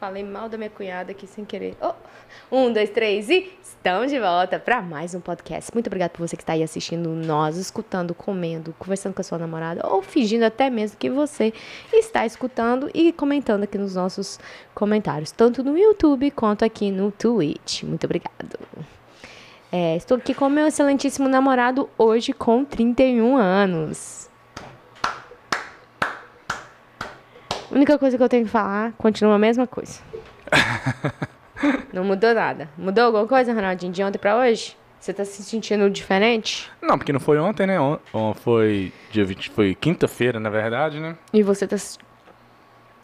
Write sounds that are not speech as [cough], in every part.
Falei mal da minha cunhada aqui sem querer. Oh, um, dois, três e estamos de volta para mais um podcast. Muito obrigada por você que está aí assistindo nós, escutando, comendo, conversando com a sua namorada ou fingindo até mesmo que você está escutando e comentando aqui nos nossos comentários, tanto no YouTube quanto aqui no Twitch. Muito obrigado. É, estou aqui com meu excelentíssimo namorado hoje com 31 anos. A única coisa que eu tenho que falar continua a mesma coisa. [laughs] Não mudou nada. Mudou alguma coisa, Ronaldinho, de ontem pra hoje? Você tá se sentindo diferente? Não, porque não foi ontem, né? On- on- Foi dia 20, foi quinta-feira, na verdade, né? E você tá se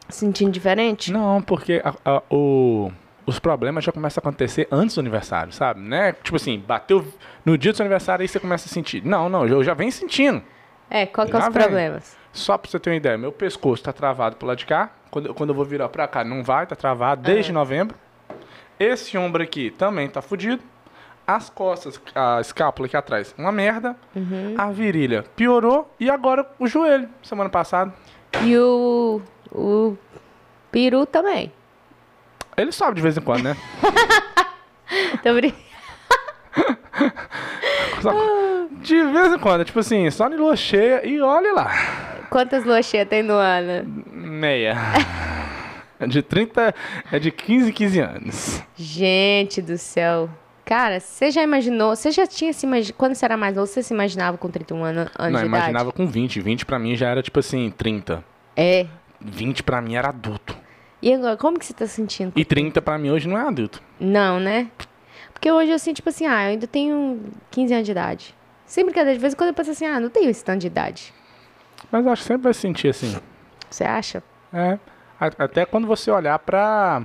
sentindo diferente? Não, porque a- a- o- os problemas já começam a acontecer antes do aniversário, sabe? Né? Tipo assim, bateu no dia do seu aniversário aí você começa a sentir. Não, não, eu já venho sentindo. É, qual que é os vem. problemas? Só pra você ter uma ideia, meu pescoço tá travado pro lado de cá. Quando, quando eu vou virar pra cá, não vai, tá travado desde novembro. Esse ombro aqui também tá fudido. As costas, a escápula aqui atrás, uma merda. A virilha piorou. E agora o joelho, semana passada. E o. O peru também. Ele sobe de vez em quando, né? [laughs] Tô brin- [laughs] Só- de vez em quando, tipo assim, só em lua cheia e olha lá. Quantas luas cheias tem no ano? Meia. É de 30, é de 15 em 15 anos. Gente do céu. Cara, você já imaginou? Você já tinha se imaginado. Quando você era mais novo, você se imaginava com 31 anos, anos Não, de imaginava com 20. 20 pra mim já era tipo assim, 30. idade? É. 20 pra mim era adulto. E agora, como que você tá sentindo? E 30 pra mim hoje não é adulto. Não, né? Porque hoje eu sinto, tipo assim, ah, eu ainda tenho 15 anos de idade. Sem brincadeira, de vez em quando eu penso assim, ah, não tenho esse tanto de idade. Mas acho que sempre vai se sentir assim. Você acha? É. Até quando você olhar pra.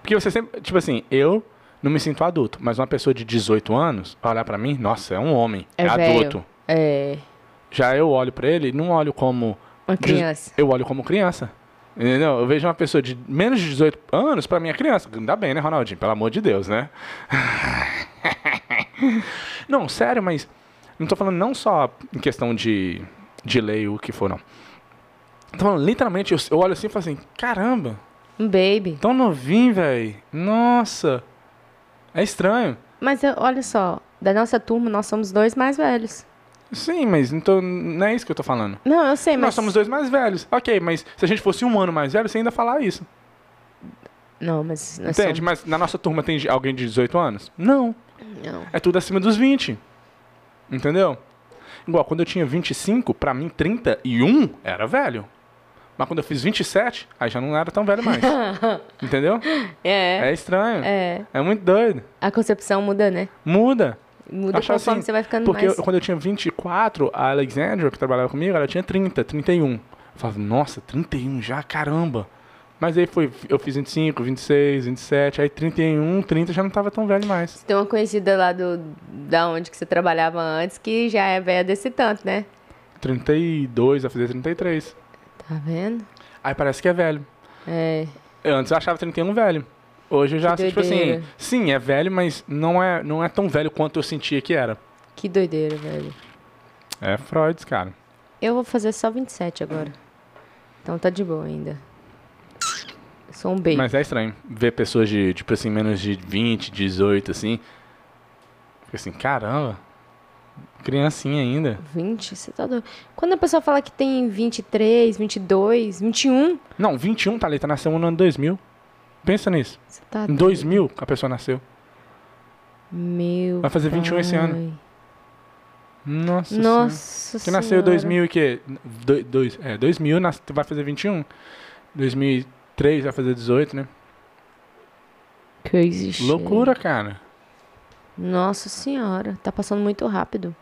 Porque você sempre. Tipo assim, eu não me sinto adulto, mas uma pessoa de 18 anos olhar pra mim, nossa, é um homem. É É, adulto. É. Já eu olho pra ele, não olho como. Uma criança. Eu olho como criança. Entendeu? Eu vejo uma pessoa de menos de 18 anos, pra mim é criança. Ainda bem, né, Ronaldinho? Pelo amor de Deus, né? [laughs] não, sério, mas. Não tô falando não só em questão de, de lei o que for, não. Falando, literalmente, eu, eu olho assim e falo assim: caramba, Um baby. tão novinho, velho. Nossa. É estranho. Mas eu- olha só, da nossa turma, nós somos dois mais velhos. Sim, mas não, tô- não é isso que eu tô falando. Não, eu sei, mas. Nós somos dois mais velhos. Ok, mas se a gente fosse um ano mais velho, você ainda falar isso. Não, mas. Nós Entende? Mas na nossa turma tem alguém de 18 anos? Não. somos- Não. É tudo acima dos 20. Entendeu? Igual, quando eu tinha 25, pra mim 31 era velho. Mas quando eu fiz 27, aí já não era tão velho mais. [laughs] Entendeu? É. É estranho. É. É muito doido. A concepção muda, né? Muda. Muda Acho conforme assim, você vai ficando Porque mais. eu- quando eu tinha 24, a Alexandra, que trabalhava comigo, ela tinha 30, 31. Eu falava, nossa, 31 já, caramba. Mas aí foi, eu fiz 25, 26, 27, aí 31, 30 já não tava tão velho mais. Tem uma conhecida lá do, da onde que você trabalhava antes que já é velha desse tanto, né? 32, vai fazer 33. Tá vendo? Aí parece que é velho. É. Eu antes eu achava 31 velho. Hoje eu já, Que tipo assim, sim, é velho, mas não é, não é tão velho quanto eu sentia que era. Que doideira, velho. É Freud, cara. Eu vou fazer só 27 agora. Então tá de boa ainda. Sou um baby. Mas é estranho ver pessoas de, tipo assim, menos de 20, 18, assim. Fica assim, caramba. Criancinha ainda. 20? Você tá doido. Quando a pessoa fala que tem 23, 22, 21, Não, 21, Thalita, nasceu no ano 2000. Pensa nisso. você tá Em doido. 2000 a pessoa nasceu. Meu Vai fazer 21 esse ano. pai. Nossa Senhora. Nossa Que nasceu em Senhora. 2000 e que? Do, dois, é, 2000 nas, vai fazer 21. 2003 vai fazer 18, né? Crazy. Loucura, cara. Nossa senhora, tá passando muito rápido.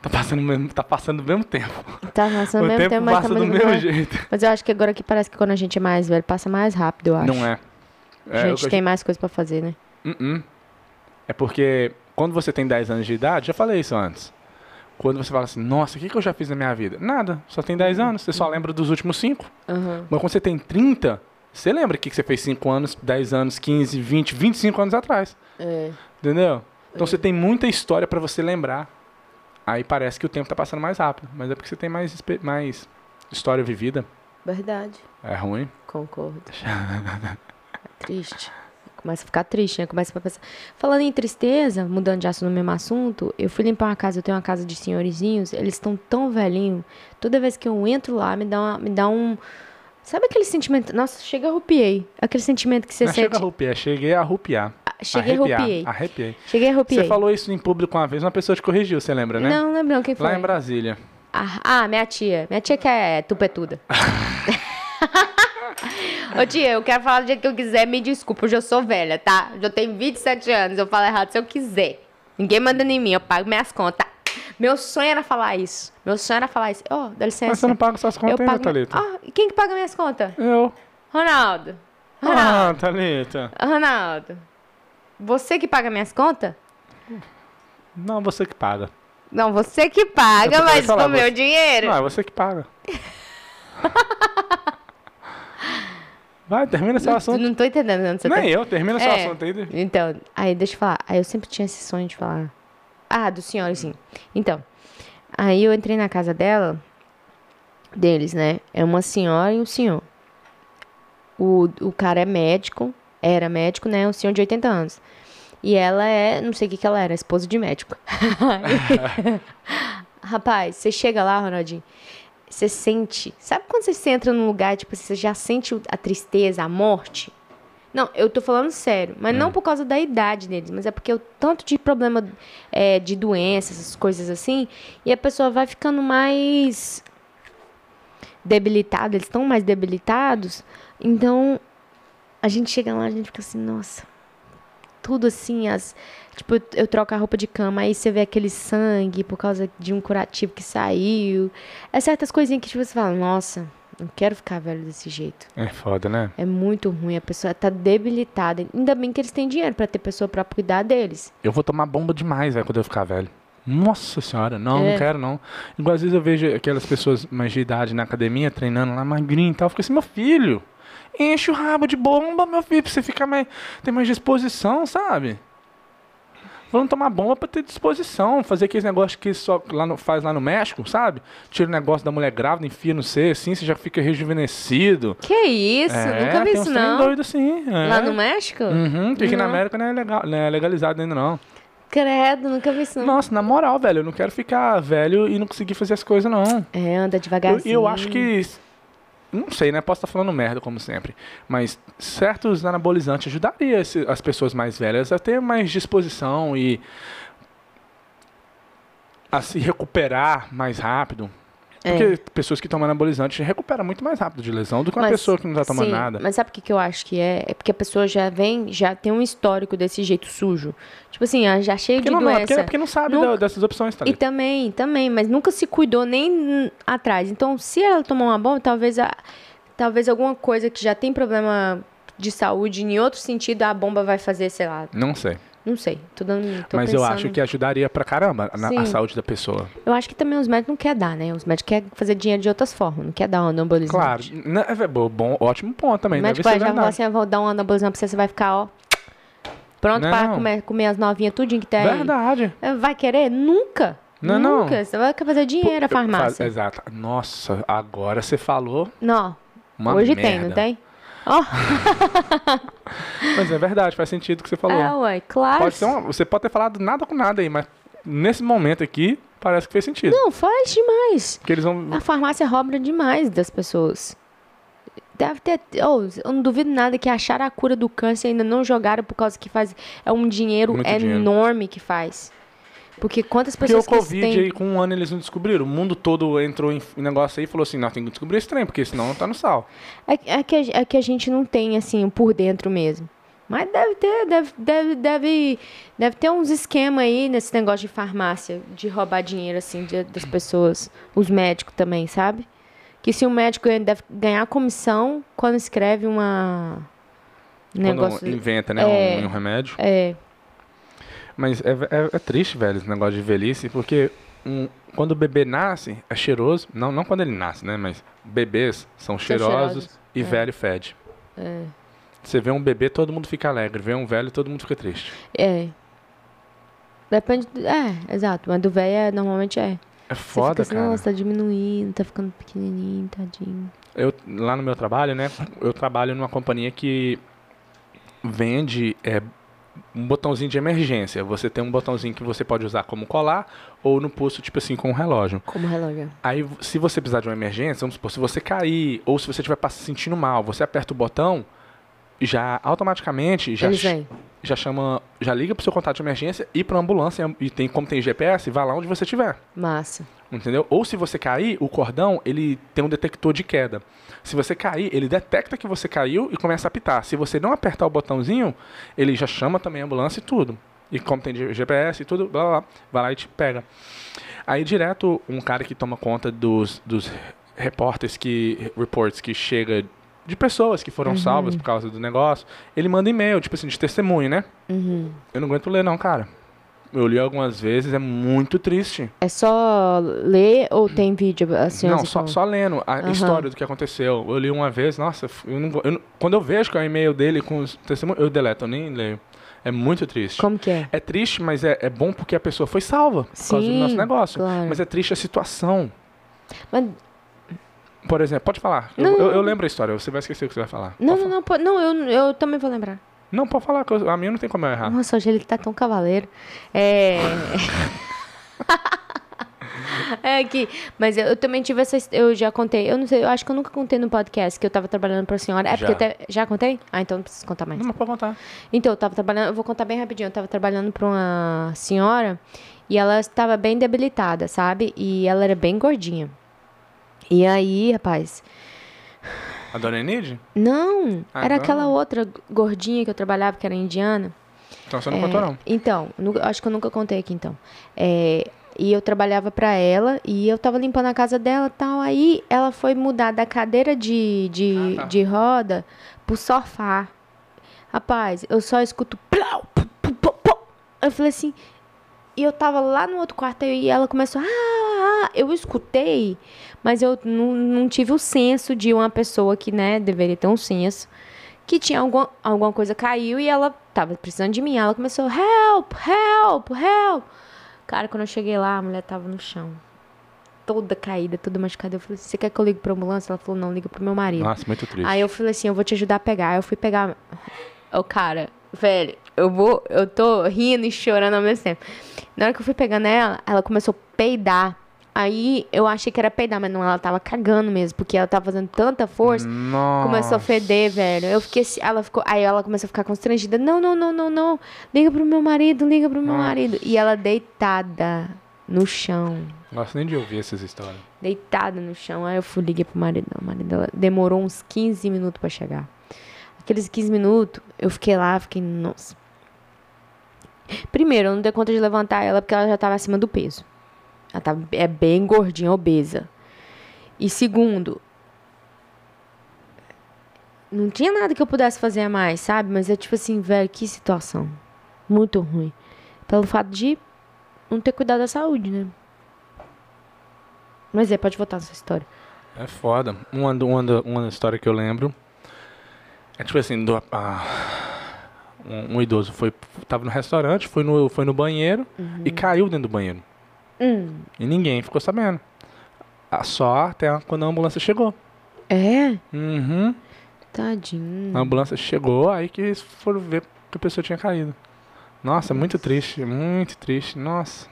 Tá passando, o mesmo- tá passando do mesmo tempo. Tá passando o mesmo tempo tempo, mas passa tá do mesmo jeito. Mas eu acho que agora que parece que quando a gente é mais velho, passa mais rápido, eu acho. Não é. A É, gente eu- tem mais coisa pra fazer, né? Uh-uh. É porque quando você tem 10 anos de idade, já falei isso antes. Quando você fala assim, nossa, o que, que eu já fiz na minha vida? Nada, só tem 10 anos, você só lembra dos últimos 5. Aham. Mas quando você tem 30, você lembra o que, você fez 5 anos, 10 anos, 15, 20, 25 anos atrás. É. Entendeu? Então você tem muita história pra você lembrar. Aí parece que o tempo tá passando mais rápido. Mas é porque você tem mais, mais história vivida. Verdade. É ruim. Concordo. [laughs] É triste. Começa a ficar triste, né? Começa a pensar. Falando em tristeza, mudando de assunto no mesmo assunto, eu fui limpar uma casa, eu tenho uma casa de senhorizinhos, eles estão tão velhinhos. Toda vez que eu entro lá, me dá, uma, me dá um. Sabe aquele sentimento? Nossa, chega a arrupiei. Aquele sentimento que você Não sente. chega a arrupiar, cheguei a arrupiar. Ah, Cheguei Arrepiar, arrupiei. Arrepiei. Cheguei a arrupiei. Você falou isso em público uma vez, uma pessoa te corrigiu, você lembra, né? Não, lembro não quem foi. Lá em Brasília. Ah, ah, minha tia. Minha tia que é tupetuda. [laughs] Ô tia, eu quero falar do jeito que eu quiser, me desculpa, eu já sou velha, tá? Já tenho 27 anos, eu falo errado se eu quiser. Ninguém manda em mim, eu pago minhas contas. Meu sonho era falar isso. Meu sonho era falar isso. Ó, dá licença. Mas você não paga suas contas eu ainda, pago... Thalita? Ah, quem que paga minhas contas? Eu. Ronaldo. Ronaldo. Ah, Thalita. Ronaldo. Você que paga minhas contas? Não, você que paga. Não, você que paga, mas falar, com meu você- dinheiro. Não, é você que paga. [laughs] Vai, termina seu Não, assunto. não tô entendendo onde você tá. Nem eu, termina seu É. assunto aí. Então, aí deixa eu falar. Aí eu sempre tinha esse sonho de falar. Ah, do senhor, sim. Então, aí eu entrei na casa dela, deles, né? É uma senhora e um senhor. O, o cara é médico, era médico, né? Um senhor de 80 anos. E ela é, não sei o que que ela era, esposa de médico. [laughs] Rapaz, você chega lá, Ronaldinho, você sente. Sabe quando você entra num lugar, tipo, você já sente a tristeza, a morte? Não, eu tô falando sério, mas não por causa da idade deles, mas é porque o tanto de problema é, de doenças, essas coisas assim, e a pessoa vai ficando mais debilitada, eles estão mais debilitados, então a gente chega lá, a gente fica assim, nossa, tudo assim, as tipo, eu, eu troco a roupa de cama, aí você vê aquele sangue por causa de um curativo que saiu. É certas coisinhas que tipo, você fala, nossa, não quero ficar velho desse jeito. É foda, né? É muito ruim, a pessoa tá debilitada. Ainda bem que eles têm dinheiro pra ter pessoa pra cuidar deles. Eu vou tomar bomba demais, velho, quando eu ficar velho. Nossa senhora, não, É. não quero não. Igual às vezes eu vejo aquelas pessoas mais de idade na academia, treinando lá, magrinho e tal. Eu fico assim, meu filho, enche o rabo de bomba, meu filho, pra você ficar mais. ter mais disposição, sabe? Vamos tomar bomba pra ter disposição. Fazer aqueles negócios que só lá no- faz lá no México, sabe? Tira o negócio da mulher grávida, enfia no C, assim, você já fica rejuvenescido. Que isso? É, Nunca vi isso, não. doido assim. é. Lá no México? Uhum, que aqui na. América não é, legal, não é legalizado ainda não. Credo, nunca vi isso, não. Nossa, na moral, velho, eu não quero ficar velho e não conseguir fazer as coisas, não. É, anda Eu, devagarzinho. eu acho que. Não sei, né? Posso estar falando merda, como sempre. Mas certos anabolizantes ajudariam as pessoas mais velhas a ter mais disposição e. a se recuperar mais rápido. É. Porque pessoas que tomam anabolizante recuperam muito mais rápido de lesão do que uma Mas, pessoa que não tá tomando sim, nada. Mas sabe o que, que eu acho que é? É porque a pessoa já vem, já tem um histórico desse jeito sujo. Tipo assim, ah, já cheio Porque de não, não, é doença. porque, porque não sabe Nunca- dessas opções, tá E também, também, mas nunca se cuidou nem atrás. Então, se ela tomar uma bomba, talvez, a, talvez alguma coisa que já tem problema de saúde em outro sentido, a bomba vai fazer, sei lá. Não sei. Não sei. Tô dando. Tô Mas eu pensando- acho que ajudaria pra caramba na, a saúde da pessoa. Eu acho que também os médicos não querem dar, né? Os médicos querem fazer dinheiro de outras formas, não quer dar um anabolizante. Claro, né, é bom, ótimo ponto também. O médico vai já falar assim, eu vou dar um anabolizante pra você, você vai ficar, ó. Pronto Não. pra comer, comer as novinhas, tudinho que tem. Verdade. É, Vai querer? Nunca. Não, não. Nunca. Você vai fazer dinheiro a Eu- farmácia. faz- exato. Nossa, agora você falou Não. Hoje merda. tem, não tem? Ó, [laughs] Mas é verdade, faz sentido o que você falou. é, ué, claro. Pode ser uma- você pode ter falado nada com nada aí, mas nesse momento aqui parece que fez sentido. Não, faz demais. Porque eles vão. A farmácia rouba demais das pessoas. Deve ter. Oh, eu não duvido nada que acharam a cura do câncer e ainda não jogaram por causa que faz. É um dinheiro Muito dinheiro. enorme que faz. Porque quantas Porque pessoas o que eles Covid têm. aí, com um ano eles não descobriram. O mundo todo entrou em negócio aí e falou assim: não, tem que descobrir esse trem, porque senão não tá no sal. É, é que, a- é que a gente não tem, assim, por dentro mesmo. Mas deve ter, deve, deve, deve, deve ter uns esquemas aí nesse negócio de farmácia, de roubar dinheiro, assim, de- das pessoas. Os médicos também, sabe? Que se o médico ele deve ganhar comissão quando escreve uma. um Negócio. Quando inventa, né, É. um, um remédio. É, Mas é, é- é triste, velho, esse negócio de velhice, porque um- quando o bebê nasce, é cheiroso. Não, não quando ele nasce, né? Mas bebês são cheirosos, cheirosos, e é. velho fede. é, Você vê um bebê, todo mundo fica alegre. Vê um velho, todo mundo fica triste. é. Depende. do- É, exato. Mas do velho é, normalmente é. É foda, assim, cara. nossa, tá diminuindo, tá ficando pequenininho, tadinho. Eu, lá no meu trabalho, né? Eu trabalho numa companhia que vende é, um botãozinho de emergência. Você tem um botãozinho que você pode usar como colar ou no pulso, tipo assim, com um relógio. Como relógio. Aí, se você precisar de uma emergência, vamos supor, se você cair ou se você estiver se sentindo mal, você aperta o botão, já automaticamente já. Já chama, já liga pro seu contato de emergência e pra ambulância e tem como tem GPS, vai lá onde você estiver. Massa. Entendeu? Ou se você cair, o cordão, ele tem um detector de queda. Se você cair, ele detecta que você caiu e começa a apitar. Se você não apertar o botãozinho, ele já chama também a ambulância e tudo. E como tem GPS e tudo, blá, blá, blá, vai lá e te pega. Aí direto um cara que toma conta dos, dos repórteres que reports que chega de pessoas que foram salvas por causa do negócio, ele manda e-mail, tipo assim, de testemunho, né? Uhum. Eu não aguento ler não, cara. Eu li algumas vezes, é muito triste. É só ler ou tem vídeo? Assim, não, só, só lendo a Aham. história do que aconteceu. Eu li uma vez, nossa, eu não, eu quando eu vejo que é o e-mail dele com os testemunhos, eu deleto, eu nem leio. É muito triste. Como que é? É triste, mas é, é bom porque a pessoa foi salva por causa do nosso negócio. claro. Mas é triste a situação. Mas- Por exemplo, pode falar. Eu, Não. eu, eu lembro a história, você vai esquecer o que você vai falar. Não, Pode não, não, pode- não, eu, eu também vou lembrar. Não, pode falar, que eu- a minha não tem como eu errar. Nossa, hoje ele tá tão cavaleiro. É. [laughs] É que, mas eu, eu também tive essa, eu já contei, eu não sei, eu acho que eu nunca contei no podcast que eu tava trabalhando pra senhora. É porque Já. até, já contei? Ah, então não preciso contar mais. Não, mas pode contar. Então, eu tava trabalhando, eu vou contar bem rapidinho. Eu tava trabalhando pra uma senhora e ela estava bem debilitada, sabe? E ela era bem gordinha. E aí, rapaz, A dona Enide? não, Ah, era então- aquela outra gordinha que eu trabalhava, que era indiana. Então você não É, contou, não. Então, nu- acho que eu nunca contei aqui, então. É, e eu trabalhava pra ela e eu tava limpando a casa dela e tal. Aí ela foi mudar da cadeira de, de, Ah, tá. de roda pro sofá. Rapaz, eu só escuto. Eu falei assim. E eu tava lá no outro quarto e ela começou. Ah, ah, eu escutei, mas eu não, não tive o senso de uma pessoa que, né, deveria ter um senso que tinha alguma, alguma coisa caiu e ela tava precisando de mim. Ela começou, help, help, help. Cara, quando eu cheguei lá, a mulher tava no chão. Toda caída, toda machucada. Eu falei, você quer que eu ligue pra ambulância? Ela falou, não, liga pro meu marido. Nossa, muito triste. Aí eu falei assim, eu vou te ajudar a pegar. Aí eu fui pegar. Ô, cara, velho, eu vou. Eu tô rindo e chorando ao mesmo tempo. Na hora que eu fui pegando ela, ela começou a peidar. Aí eu achei que era peidar, mas não, ela tava cagando mesmo, porque ela tava fazendo tanta força. Nossa. Começou a feder, velho. Eu fiquei assim, ela ficou, aí ela começou a ficar constrangida. Não, não, não, não, não. Liga pro meu marido, liga pro meu Nossa. marido. E ela deitada no chão. Gosto nem de ouvir essas histórias. Deitada no chão. Aí eu fui liguei pro marido. O marido dela demorou uns 15 minutos pra chegar. Aqueles 15 minutos, eu fiquei lá, fiquei, nossa. Primeiro, eu não dei conta de levantar ela porque ela já tava acima do peso. Ela tava, é bem gordinha, obesa. E segundo, não tinha nada que eu pudesse fazer a mais, sabe? Mas é tipo assim, velho, que situação. Muito ruim. Pelo fato de não ter cuidado da saúde, né? Mas é, pode voltar nessa história. É foda. Uma, uma, uma história que eu lembro é tipo assim, do, ah, um, um idoso foi, tava no restaurante, foi no, foi no banheiro e caiu dentro do banheiro. Hum. E ninguém ficou sabendo. Ah, Só até quando a ambulância chegou. É? Uhum. Tadinho. A ambulância chegou, aí que eles foram ver que a pessoa tinha caído. Nossa, muito triste, muito triste. Nossa.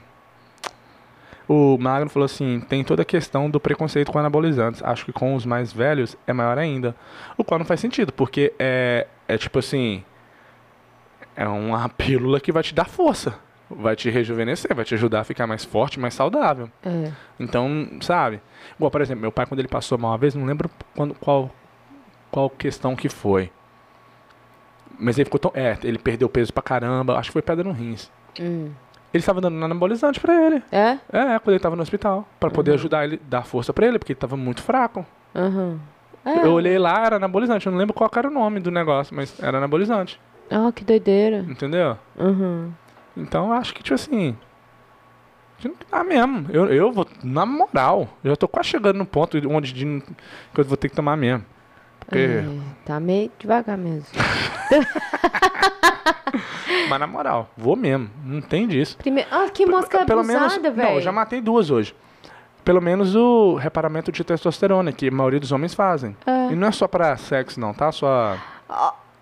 O Magno falou assim: tem toda a questão do preconceito com anabolizantes. Acho que com os mais velhos é maior ainda. O qual não faz sentido, porque é, é tipo assim: é uma [laughs] pílula que vai te dar força, vai te rejuvenescer, vai te ajudar a ficar mais forte, mais saudável. É. Então, sabe? Igual, por exemplo, meu pai, quando ele passou mal uma vez, não lembro quando, qual, qual questão que foi. Mas ele ficou tão. É, ele perdeu peso pra caramba. Acho que foi pedra no rins. Hum. Ele estava dando anabolizante pra ele. É? É, quando ele tava no hospital. Pra poder ajudar ele, dar força pra ele, porque ele tava muito fraco. Aham. É. Eu olhei lá, era anabolizante. Eu não lembro qual era o nome do negócio, mas era anabolizante. Oh, que doideira. Entendeu? Uhum. Então eu acho que, tipo assim. Ah, mesmo. Eu, eu vou, na moral, eu já tô quase chegando no ponto onde de- que eu vou ter que tomar mesmo. Porque. É, tá meio devagar mesmo. [laughs] Mas na moral, vou mesmo. Não tem disso. Primeiro... Ah, que mosca Pelo abusada, Não, eu velho. já matei duas hoje. Pelo menos o reparamento de testosterona, que a maioria dos homens fazem. É. E não é só pra sexo, não, tá? Só. Em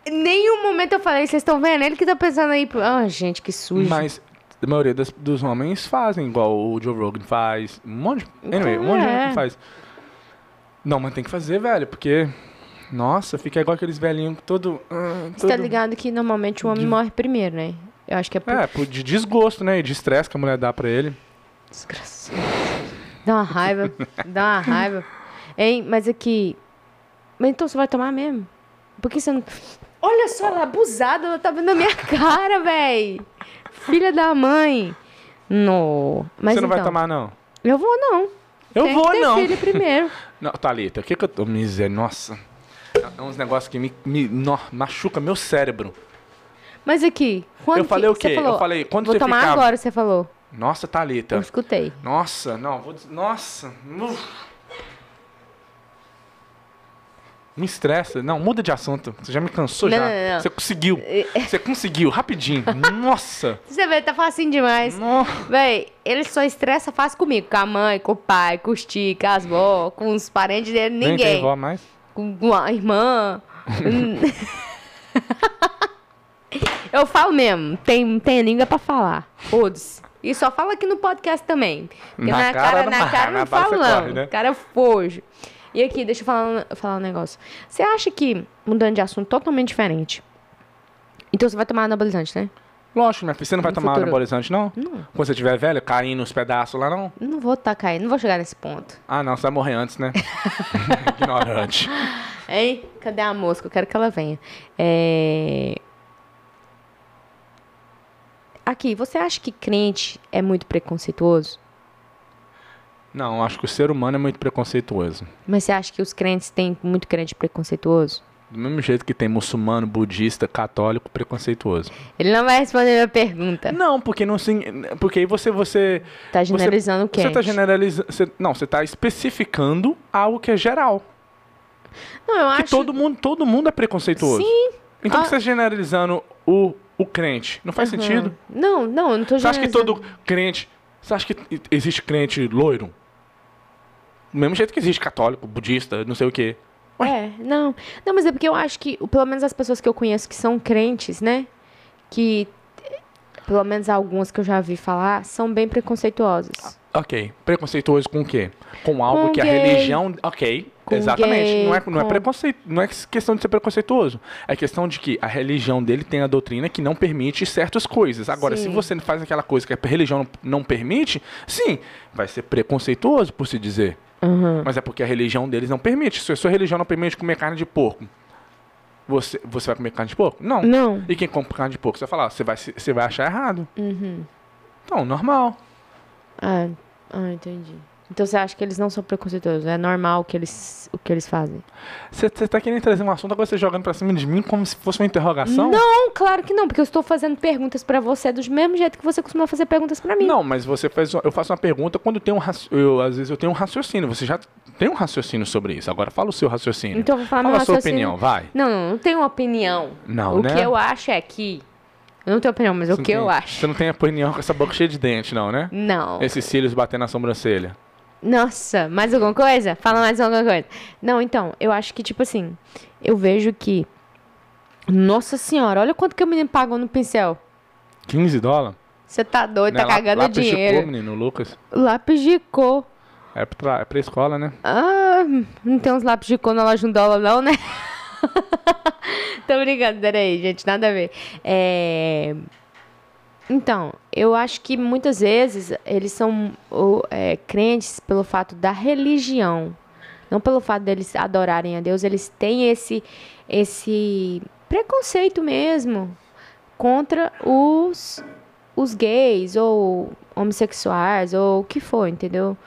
nenhum momento eu falei, vocês estão vendo? Ele que tá pensando aí. Ah, gente, que sujo. Mas a maioria das- dos homens fazem, igual o Joe Rogan faz. Um monte de. Anyway, um monte de É. gente faz. Não, mas tem que fazer, velho, porque. Nossa, fica igual aqueles velhinhos todo. ah, Você tá ligado que normalmente o homem De- morre primeiro, né? Eu acho que é por É, por- de desgosto, né? E de estresse que a mulher dá pra ele. Desgraçado. Dá uma raiva. dá uma raiva. Hein, mas aqui. Mas então você vai tomar mesmo? Por que você não. Olha só, ela abusada, ela tá vendo a minha [laughs] cara, véi. Filha da mãe. No. Mas Você não vai então, tomar, não? Eu vou, não. Eu Tem vou, que ter não. filho primeiro. [laughs] Não, Thalita, o que que eu tô. Miséria, nossa. É uns negócios que me, me nó, machuca meu cérebro. Mas aqui, quando Eu falei que, o quê? Você falou, Eu falei, quando vou você tomar ficava- agora, você falou. Nossa, Thalita. Eu escutei. Nossa, não, vou. Nossa. Uf. Me estressa. Não, muda de assunto. Você já me cansou Não, já. não, não. Você conseguiu. [laughs] [laughs] Você conseguiu, rapidinho. Nossa. [laughs] Você vê, tá facinho demais. Véi, ele só estressa fácil comigo. Com a mãe, com o pai, com os tios, com as vó, com os parentes dele, Nem tem ninguém. vó mais. Com com a irmã. Eu falo mesmo, tem, tem língua pra falar. Foda-se. E só fala aqui no podcast também. Porque Na na, cara cara, não na cara na não falo, você não. corre, né? Cara, é foge. E aqui, deixa eu falar, um- falar um negócio. Você acha que, mudando de assunto totalmente diferente, então você vai tomar anabolizante, né? Lógico, minha filha. Você não vai No tomar futuro. anabolizante, não? Não. Quando você estiver velha, caindo nos pedaços lá, não? Não vou tacar aí, não vou chegar nesse ponto. Ah, não. Você vai morrer antes, né? [laughs] [laughs] Ignorante. Hein? Cadê a mosca? Eu quero que ela venha. É... Aqui, você acha que crente é muito preconceituoso? Não, acho que o ser humano é muito preconceituoso. Mas você acha que os crentes têm muito crente preconceituoso? Do mesmo jeito que tem muçulmano, budista, católico, preconceituoso. Ele não vai responder a minha pergunta. Não, porque não porque aí você você Tá generalizando o você crente. está generalizando, você- não, você está especificando algo que é geral. Não, eu Que acho... todo mundo, todo mundo é preconceituoso. Sim. Então Ah. você está generalizando o, o crente. Não faz Aham. sentido. Não, não, eu não tô Você acha que generalizando. todo crente, você acha que existe crente loiro? Do mesmo jeito que existe católico, budista, não sei o quê. É, não. Não, mas é porque eu acho que, pelo menos as pessoas que eu conheço que são crentes, né? Que, pelo menos algumas que eu já vi falar, são bem preconceituosas. Ok. Preconceituoso com o quê? Com algo Com que a gay. religião. Ok. Com exatamente. gay, não, é, não é preconceito. Não é questão de ser preconceituoso. É questão de que a religião dele tem a doutrina que não permite certas coisas. Agora, se Sim. você faz aquela coisa que a religião não, não permite, sim, vai ser preconceituoso, por se dizer. Aham. Mas é porque a religião deles não permite. Se a sua religião não permite comer carne de porco, você, você vai comer carne de porco? Não. Não. E quem compra carne de porco, você vai falar, você vai, você vai achar errado. Uhum. Então, normal. Ah, ah, entendi. Então você acha que eles não são preconceituosos? É normal o que eles, o que eles fazem? Você você tá querendo trazer um assunto, agora você jogando pra cima de mim como se fosse uma interrogação? Não, claro que não, porque eu estou fazendo perguntas pra você do mesmo jeito que você costuma fazer perguntas pra mim. Não, mas você faz. Eu faço uma pergunta quando tem um eu Às vezes eu tenho um raciocínio. Você já tem um raciocínio sobre isso. Agora fala o seu raciocínio. Então eu vou falar fala meu a sua raciocínio. opinião, vai. Não, não, não tenho opinião. Não, o né? que eu acho é que. Eu não tenho opinião, mas Você o que tem- eu acho. Você não tem opinião com essa boca cheia de dente, não, né? Não. Esses cílios batendo na sobrancelha. Nossa, mais alguma coisa? Fala mais alguma coisa. Não, então, eu acho que, tipo assim, eu vejo que. Nossa senhora, olha quanto que o menino pagou no pincel. 15 dólares? Você tá doido, tá Não lá- cagando lápis de dinheiro. cor, menino, Lucas. Lápis de cor. É pra, é pra escola, né? Ah, não tem uns lápis de cor na loja de um dólar, não, né? [laughs] Tô brincando, peraí, gente, nada a ver. É... Então, eu acho que muitas vezes eles são o, é, crentes pelo fato da religião. Não pelo fato deles adorarem a Deus, eles têm esse, esse preconceito mesmo contra os, os gays ou homossexuais ou o que for, entendeu?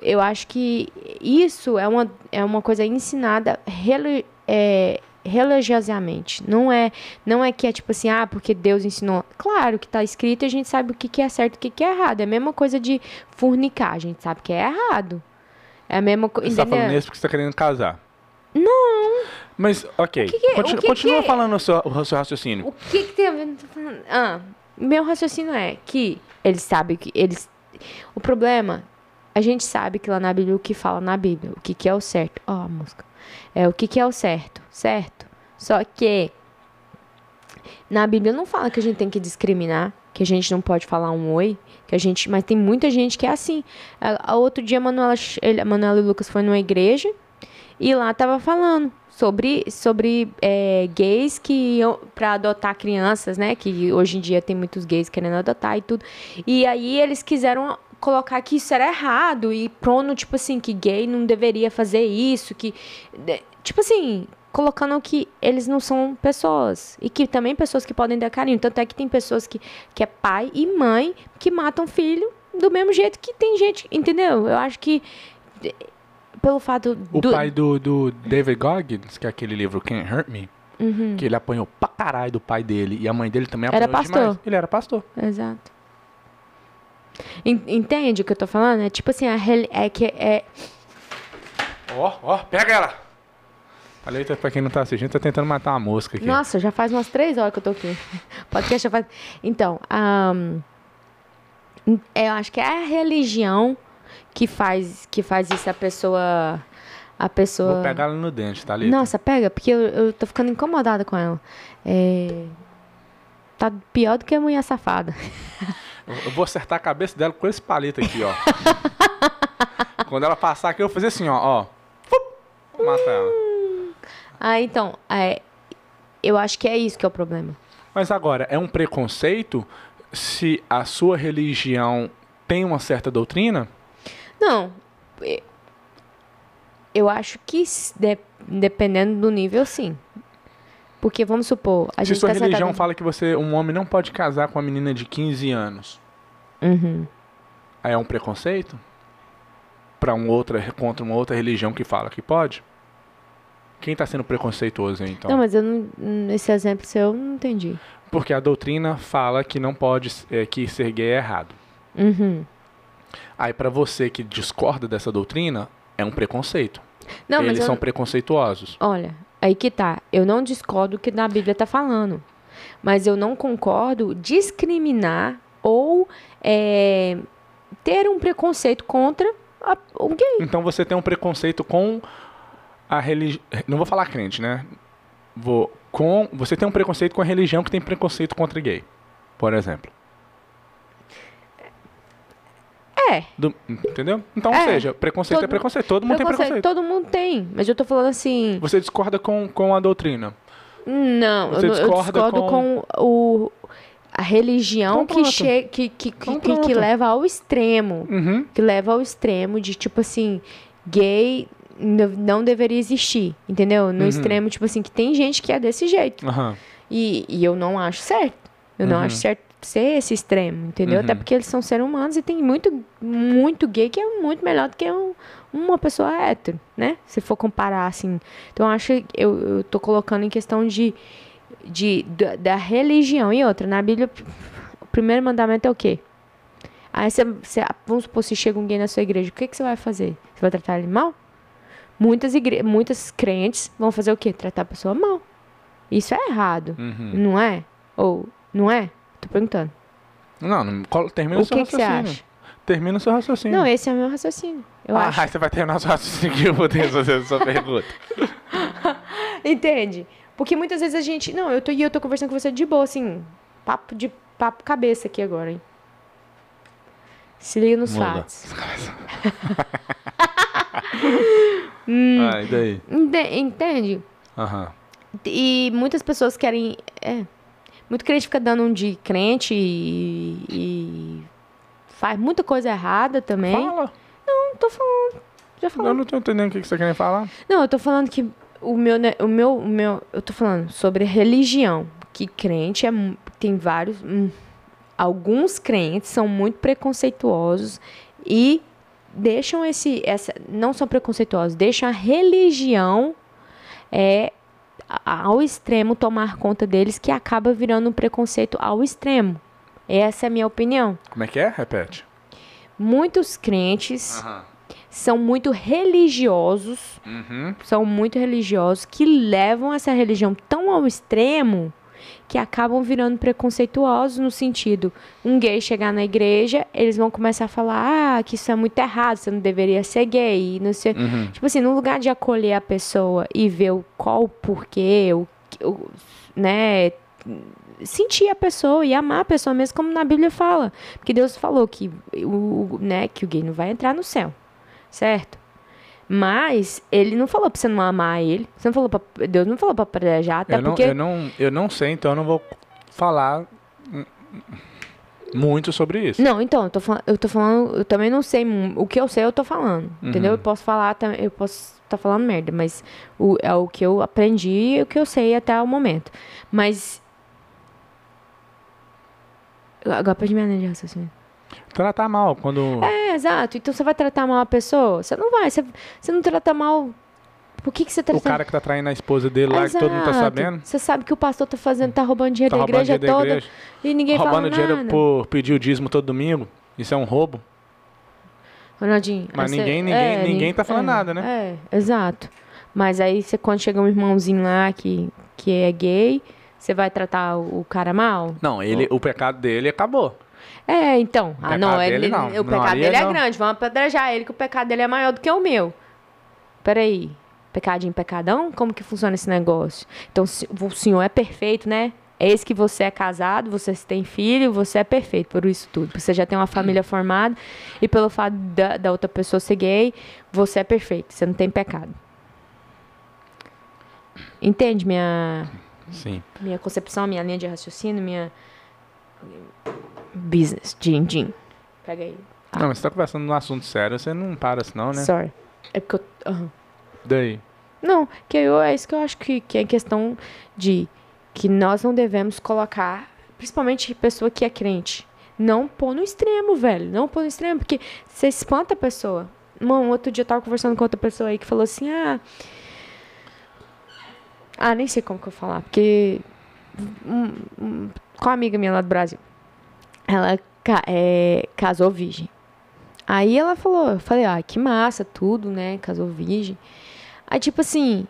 Eu acho que isso é uma, é uma coisa ensinada reli, é, religiosamente. Não é, não é que é tipo assim, ah, porque Deus ensinou. Claro que tá escrito e a gente sabe o que, que é certo e o que, que é errado. É a mesma coisa de fornicar, a gente sabe que é errado. É a mesma coisa. Você tá falando isso porque você tá querendo casar. Não! Mas, ok. que o que continua que- falando o seu, o seu raciocínio. O que, que tem a ver? Ah, meu raciocínio é que eles sabem que eles. O problema, a gente sabe que lá na Bíblia o que fala na Bíblia, o que, que é o certo. Ó, a música. É o que, que é o certo, certo? Só que Na Bíblia não fala que a gente tem que discriminar, que a gente não pode falar um oi, que a gente, mas tem muita gente que é assim. A, a outro dia a Manuela, ele, a Manuela e o Lucas foi numa igreja e lá tava falando sobre sobre é, gays que para adotar crianças, né? Que hoje em dia tem muitos gays querendo adotar e tudo. E aí eles quiseram colocar que isso era errado e prono tipo assim que gay não deveria fazer isso, que tipo assim colocando que eles não são pessoas. E que também pessoas que podem dar carinho. Tanto é que tem pessoas que, que é pai e mãe que matam filho do mesmo jeito que tem gente, entendeu? Eu acho que pelo fato O pai do, do David Goggins, que é aquele livro Can't Hurt Me, uhum. que ele apanhou pra caralho do pai dele e a mãe dele também apanhou era pastor. demais. Ele era pastor. Exato. Entende o que eu tô falando? É tipo assim, a, é que é... Ó, ó, pega ela! Falei pra quem não tá assistindo, tá tentando matar uma mosca aqui. Nossa, já faz umas três horas que eu tô aqui. [laughs] Podcast já faz. Então, um, eu acho que é a religião que faz, que faz isso a pessoa. A pessoa. Vou pegar ela no dente, tá ali? Nossa, pega, porque eu, eu tô ficando incomodada com ela. É, tá pior do que a mulher safada. [laughs] Eu vou acertar a cabeça dela com esse palito aqui, ó. [laughs] Quando ela passar aqui, eu vou fazer assim, ó. ó. Vou matar ela. Ah, então, é, eu acho que é isso que é o problema. Mas agora, é um preconceito se a sua religião tem uma certa doutrina? Não. Eu acho que de, dependendo do nível, sim. Porque vamos supor, a se gente sua tá religião sentado... fala que você, um homem não pode casar com uma menina de 15 anos. Uhum. Aí é um preconceito? Para um outra contra uma outra religião que fala que pode? Quem está sendo preconceituoso aí, então? Não, mas eu não, nesse exemplo seu eu não entendi. Porque a doutrina fala que não pode, é, que ser gay é errado. Uhum. Aí para você que discorda dessa doutrina, é um preconceito. Não, Eles são eu... preconceituosos. Olha, aí que tá. Eu não discordo o que na Bíblia está falando. Mas eu não concordo discriminar ou é, ter um preconceito contra a, o gay. Então você tem um preconceito com a religião. Não vou falar crente, né? Vou com você tem um preconceito com a religião que tem preconceito contra gay, por exemplo. É. Do, entendeu? Então, É. ou seja, preconceito Todo- é preconceito. Todo mundo tem preconceito. Todo mundo tem. Mas eu tô falando assim. Você discorda com, com a doutrina. Não, Você eu, eu discorda discordo com, o, a religião Então que, che, que, que, que, Então que, que leva ao extremo. Uhum. Que leva ao extremo de, tipo assim, gay não deveria existir. Entendeu? No Uhum. extremo, tipo assim, que tem gente que é desse jeito. Aham. E, e eu não acho certo. Eu não Uhum. acho certo ser esse extremo, entendeu? Uhum. Até porque eles são seres humanos e tem muito, muito gay que é muito melhor do que um- uma pessoa hétero, né? Se for comparar, assim. Então, eu acho que eu, eu tô colocando em questão de, de, da, da religião. E outra, na Bíblia, o primeiro mandamento é o quê? Aí você, você- vamos supor, se chega um gay na sua igreja, o que, que você vai fazer? Você vai tratar ele mal? Muitas, igre muitas crentes vão fazer o quê? Tratar a pessoa mal. Isso é errado, Uhum. não é? Ou, não é? Tô perguntando. Não, termina o o seu que, que você raciocínio. acha? Termina o seu raciocínio. Não, esse é o meu raciocínio. Eu ah, acho. você vai terminar o seu raciocínio que eu vou ter a sua pergunta. [laughs] Entende? Porque muitas vezes a gente. Não, eu tô, e eu tô conversando com você de boa, assim. Papo de papo cabeça aqui agora, hein? Se liga nos Muda. fatos. [laughs] [laughs] Ah, e daí? Ente- Entende? Aham. E muitas pessoas querem. É. Muito crente fica dando um de crente e, e faz muita coisa errada também. Fala. Não tô falando. Já Eu falando. não tô entendendo o que você quer falar. Não, eu tô falando que o meu, o meu, o meu, eu tô falando sobre religião, que crente é tem vários, hum, alguns crentes são muito preconceituosos e deixam esse, essa, não são preconceituosos, deixam a religião é ao extremo tomar conta deles, que acaba virando um preconceito ao extremo. Essa é a minha opinião. Como é que é? Repete. Muitos crentes são muito religiosos Uhum. são muito religiosos que levam essa religião tão ao extremo que acabam virando preconceituosos no sentido um gay chegar na igreja eles vão começar a falar ah que isso é muito errado você não deveria ser gay não sei Uhum. tipo assim no lugar de acolher a pessoa e ver o qual o porquê o, o né sentir a pessoa e amar a pessoa mesmo, como na Bíblia fala. Porque Deus falou que o, né, que o gay não vai entrar no céu, certo? Mas ele não falou pra você não amar ele. Você não falou pra, Deus não falou pra prejar, até eu, não, porque... eu, não, eu não sei, então eu não vou falar muito sobre isso. Não, então, eu tô, falando, eu tô falando, eu também não sei, o que eu sei eu tô falando, entendeu? Uhum. Eu posso falar, eu posso estar falando merda, mas o, é o que eu aprendi e o que eu sei até o momento. Mas... Agora perdi minha linha de raciocínio. Tratar mal quando. É, exato. Então você vai tratar mal a pessoa? Você não vai. Você, você não trata mal. Por que, que você trata O cara que tá traindo a esposa dele lá, que todo mundo tá Exato. sabendo. Você sabe que o pastor tá fazendo, tá roubando dinheiro Tá da roubando igreja dinheiro da toda igreja. e ninguém roubando fala dinheiro nada. por pedir o dízimo todo domingo. Isso é um roubo. Ronaldinho. Mas ninguém- ninguém- ninguém nin- tá falando é, nada, né? É, exato. Mas aí você, quando chega um irmãozinho lá que, que é gay, você vai tratar o, o cara mal? Não, ele, o pecado dele acabou. É, então. O ah, não, pecado ele, dele não. o Não, pecado ali dele é não. grande. Vamos apedrejar ele, que o pecado dele é maior do que o meu. Peraí. Pecadinho, pecadão? Como que funciona esse negócio? Então, o senhor é perfeito, né? É esse que você é casado, você tem filho, você é perfeito por isso tudo. Você já tem uma família formada e pelo fato da, da outra pessoa ser gay, você é perfeito. Você não tem pecado. Entende minha, Sim. minha concepção, minha linha de raciocínio, minha business, din, din. Pega aí. Não, mas você tá conversando num assunto sério, você não para senão, né? Sorry. É porque eu... Daí. Não, que eu, é isso que eu acho que, que é questão de que nós não devemos colocar, principalmente pessoa que é crente, não pôr no extremo, velho. Não pôr no extremo, porque você espanta a pessoa. Mano, outro dia eu tava conversando com outra pessoa aí que falou assim, ah... Ah, nem sei como que eu vou falar, porque... hum, hum, com uma amiga minha lá do Brasil. Ela é, casou virgem. Aí ela falou, eu falei, ah, que massa, tudo, né? Casou virgem. Aí, tipo assim.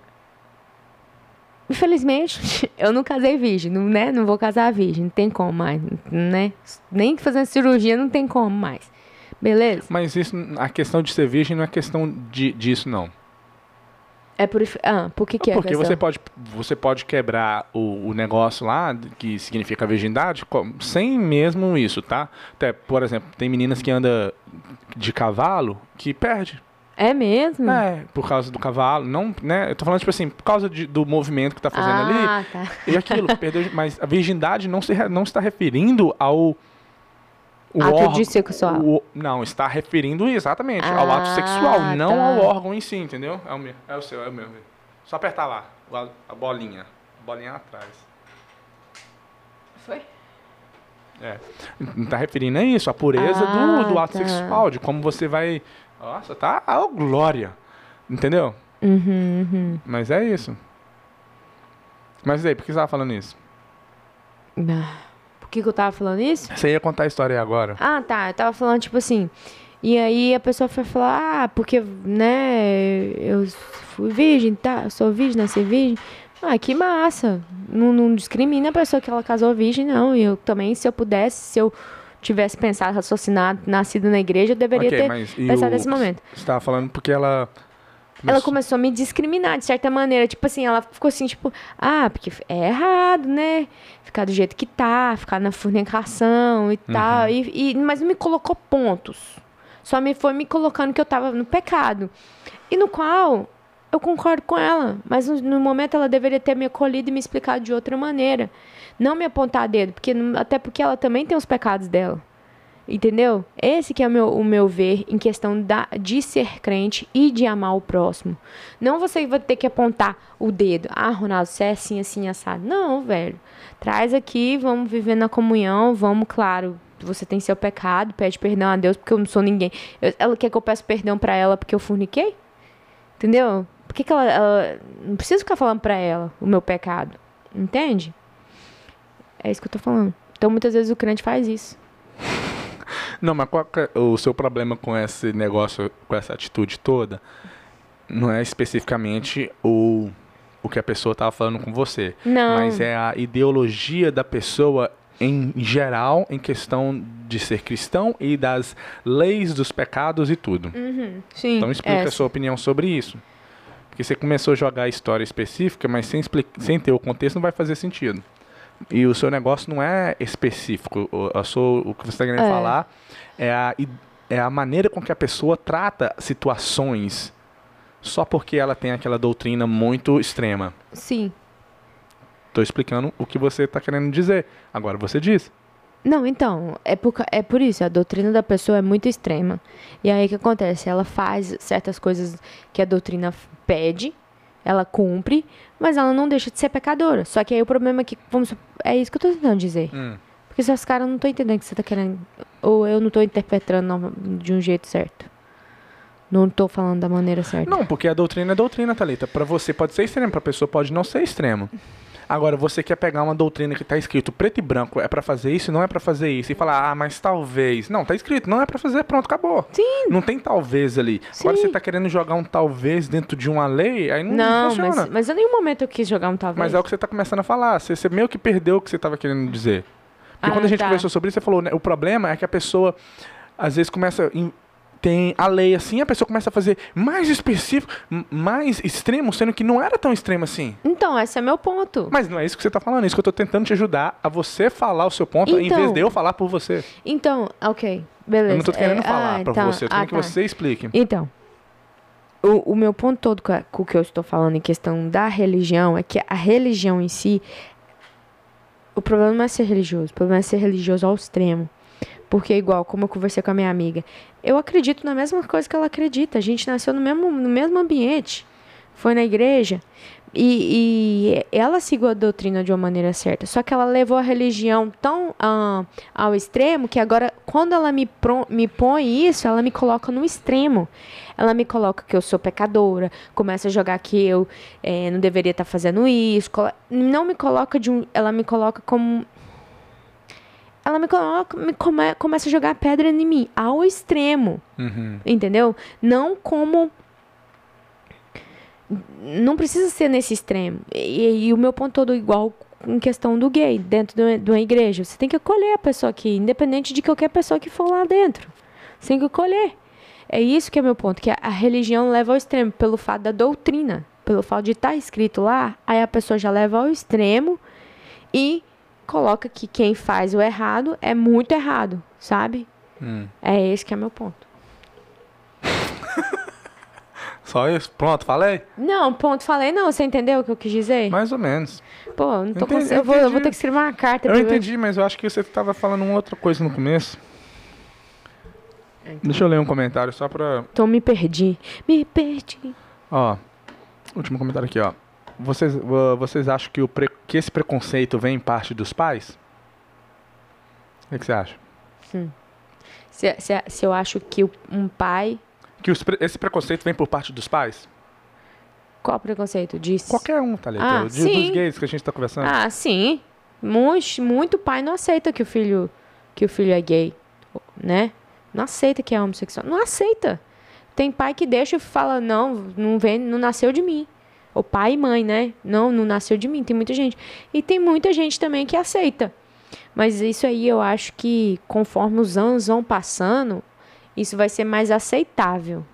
Infelizmente, [laughs] eu não casei virgem, não, né? Não vou casar virgem, não tem como mais, né? Nem fazendo cirurgia não tem como mais. Beleza? Mas isso, a questão de ser virgem não é questão de, disso, não. É por. Ah, por que, que é? Porque você pode, você pode quebrar o, o negócio lá, que significa virgindade, sem mesmo isso, tá? Até, por exemplo, tem meninas que andam de cavalo que perde. É mesmo? É, por causa do cavalo. Não, né? Eu tô falando, tipo assim, por causa de- do movimento que tá fazendo ali. ah, tá. E aquilo, perdeu. Mas a virgindade não se não está referindo ao. O Ato órgão- de sexual. o- não, está referindo exatamente ao ato Ah, sexual, não tá. ao órgão em si, entendeu? É o meu, é o seu, é o meu. Só apertar lá, a, bolinha. A bolinha atrás. Foi? É. Não tá referindo a isso, a pureza Ah, do, do ato tá. sexual, de como você vai. Nossa, tá a glória. Entendeu? Uhum, uhum. Mas é isso. Mas e aí, por que você tava falando isso? Ah, Por que, que eu tava falando isso? Você ia contar a história aí agora. Ah, tá. Eu tava falando, tipo assim. E aí a pessoa foi falar, ah, porque, né, eu fui virgem, tá? Eu sou virgem, nasci virgem. Ah, que massa. Não, não discrimina a pessoa que ela casou virgem, não. E eu também, se eu pudesse, se eu tivesse pensado, raciocinado, nascido na igreja, eu deveria Ok, ter pensado o- nesse momento. Você tava falando porque ela. Ela começou a me discriminar, de certa maneira. Tipo assim, ela ficou assim, tipo, ah, porque é errado, né? Ficar do jeito que tá, ficar na fornicação e tal. E, e- mas não me colocou pontos. Só me foi me colocando que eu tava no pecado. E no qual eu concordo com ela. Mas no, no momento ela deveria ter me acolhido e me explicado de outra maneira. Não me apontar dedo, porque, até porque ela também tem os pecados dela. Entendeu? Esse que é o meu, o meu ver em questão da, de ser crente e de amar o próximo. Não você vai ter que apontar o dedo. Ah, Ronaldo, você é assim, assim, assado. Não, velho. Traz aqui, vamos viver na comunhão, vamos, claro, você tem seu pecado, pede perdão a Deus porque eu não sou ninguém. Eu- ela quer que eu peça perdão pra ela porque eu forniquei? Entendeu? Por que, que ela, ela- Não preciso ficar falando pra ela o meu pecado. Entende? É isso que eu tô falando. Então, muitas vezes o crente faz isso. Não, mas qual é o seu problema com esse negócio, com essa atitude toda? Não é especificamente o, o que a pessoa estava falando com você. Não. Mas é a ideologia da pessoa em geral, em questão de ser cristão e das leis dos pecados e tudo. Uhum, sim. Então explica é, a sua opinião sobre isso. Porque você começou a jogar a história específica, mas sem, sem ter o contexto não vai fazer sentido. E o seu negócio não é específico. O, sua, o que você está querendo É. falar é a, é a maneira com que a pessoa trata situações só porque ela tem aquela doutrina muito extrema. Sim. Estou explicando o que você está querendo dizer. Agora você diz. Não, então, é por, é por isso, a doutrina da pessoa é muito extrema. E aí o que acontece? Ela faz certas coisas que a doutrina pede, ela cumpre, mas ela não deixa de ser pecadora. Só que aí o problema é que, vamos, é isso que eu tô tentando dizer. Hum. Porque se os caras não estão entendendo o que você tá querendo, ou eu não tô interpretando de um jeito certo. Não tô falando da maneira certa. Não, porque a doutrina é doutrina, Thalita. Para você pode ser extremo, para a pessoa pode não ser extremo. Agora, você quer pegar uma doutrina que está escrito preto e branco, é para fazer isso, não é para fazer isso, e falar, ah, mas talvez. Não, tá escrito, não é para fazer, pronto, acabou. Sim. Não tem talvez ali. Agora Sim. você tá querendo jogar um talvez dentro de uma lei, aí não, Não, funciona. mas, Mas, mas em nenhum momento eu quis jogar um talvez. é o que você tá começando a falar. Você, você meio que perdeu o que você tava querendo dizer. Porque Ah, quando a gente tá. conversou sobre isso, você falou, né, o problema é que a pessoa, às vezes, começa. Em- tem a lei assim, a pessoa começa a fazer mais específico, mais extremo, sendo que não era tão extremo assim. Então, esse é meu ponto. Mas não é isso que você tá falando, é isso que eu tô tentando te ajudar a você falar o seu ponto, em Então. vez de eu falar por você. Então, ok, beleza. Eu não tô querendo É, falar ah, pra então, você, eu tô ah, que tá. você explique. Então, o, o meu ponto todo com o que eu estou falando em questão da religião é que a religião em si. O problema não é ser religioso, o problema é ser religioso ao extremo. Porque, igual, como eu conversei com a minha amiga, eu acredito na mesma coisa que ela acredita. A gente nasceu no mesmo, no mesmo ambiente. Foi na igreja. E, e ela seguiu a doutrina de uma maneira certa. Só que ela levou a religião tão ah, ao extremo que agora, quando ela me, pro- me põe isso, ela me coloca no extremo. Ela me coloca que eu sou pecadora, começa a jogar que eu eh, não deveria estar fazendo isso. Não me coloca de um. Ela me coloca como. Ela me coloca, me come- começa a jogar pedra em mim, ao extremo. Uhum. Entendeu? Não como. Não precisa ser nesse extremo. E, e o meu ponto todo igual em questão do gay, dentro de uma- de uma igreja. Você tem que acolher a pessoa aqui, independente de qualquer pessoa que for lá dentro. Você tem que acolher. É isso que é meu ponto, que a, a religião leva ao extremo, pelo fato da doutrina. Pelo fato de estar escrito lá, aí a pessoa já leva ao extremo e coloca que quem faz o errado é muito errado, sabe? Hum. É esse que é meu ponto. [laughs] Só isso? Pronto, falei? Não, ponto, falei não, você entendeu o que eu quis dizer? Mais ou menos. Pô, não tô Entendi, eu, vou, eu vou ter que escrever uma carta. Eu entendi, mas eu acho que você estava falando uma outra coisa no começo. Deixa eu ler um comentário só pra. Então me perdi. Me perdi. Ó. Último comentário aqui, ó. Vocês, vo- vocês acham que, o pre- que esse preconceito vem em parte dos pais? O que, você acha? Se, se, se eu acho que um pai. Que os esse preconceito vem por parte dos pais? Qual preconceito? Disso? Qualquer um, tá ligado? Ah, De- sim. dos gays que a gente tá conversando. Ah, sim. Muito, muito pai não aceita que o filho que o filho é gay, né? Não aceita que é homossexual. Não aceita. Tem pai que deixa e fala, não, não vem, não nasceu de mim. O pai e mãe, né? Não, não nasceu de mim. Tem muita gente. E tem muita gente também que aceita. Mas isso aí eu acho que conforme os anos vão passando, isso vai ser mais aceitável.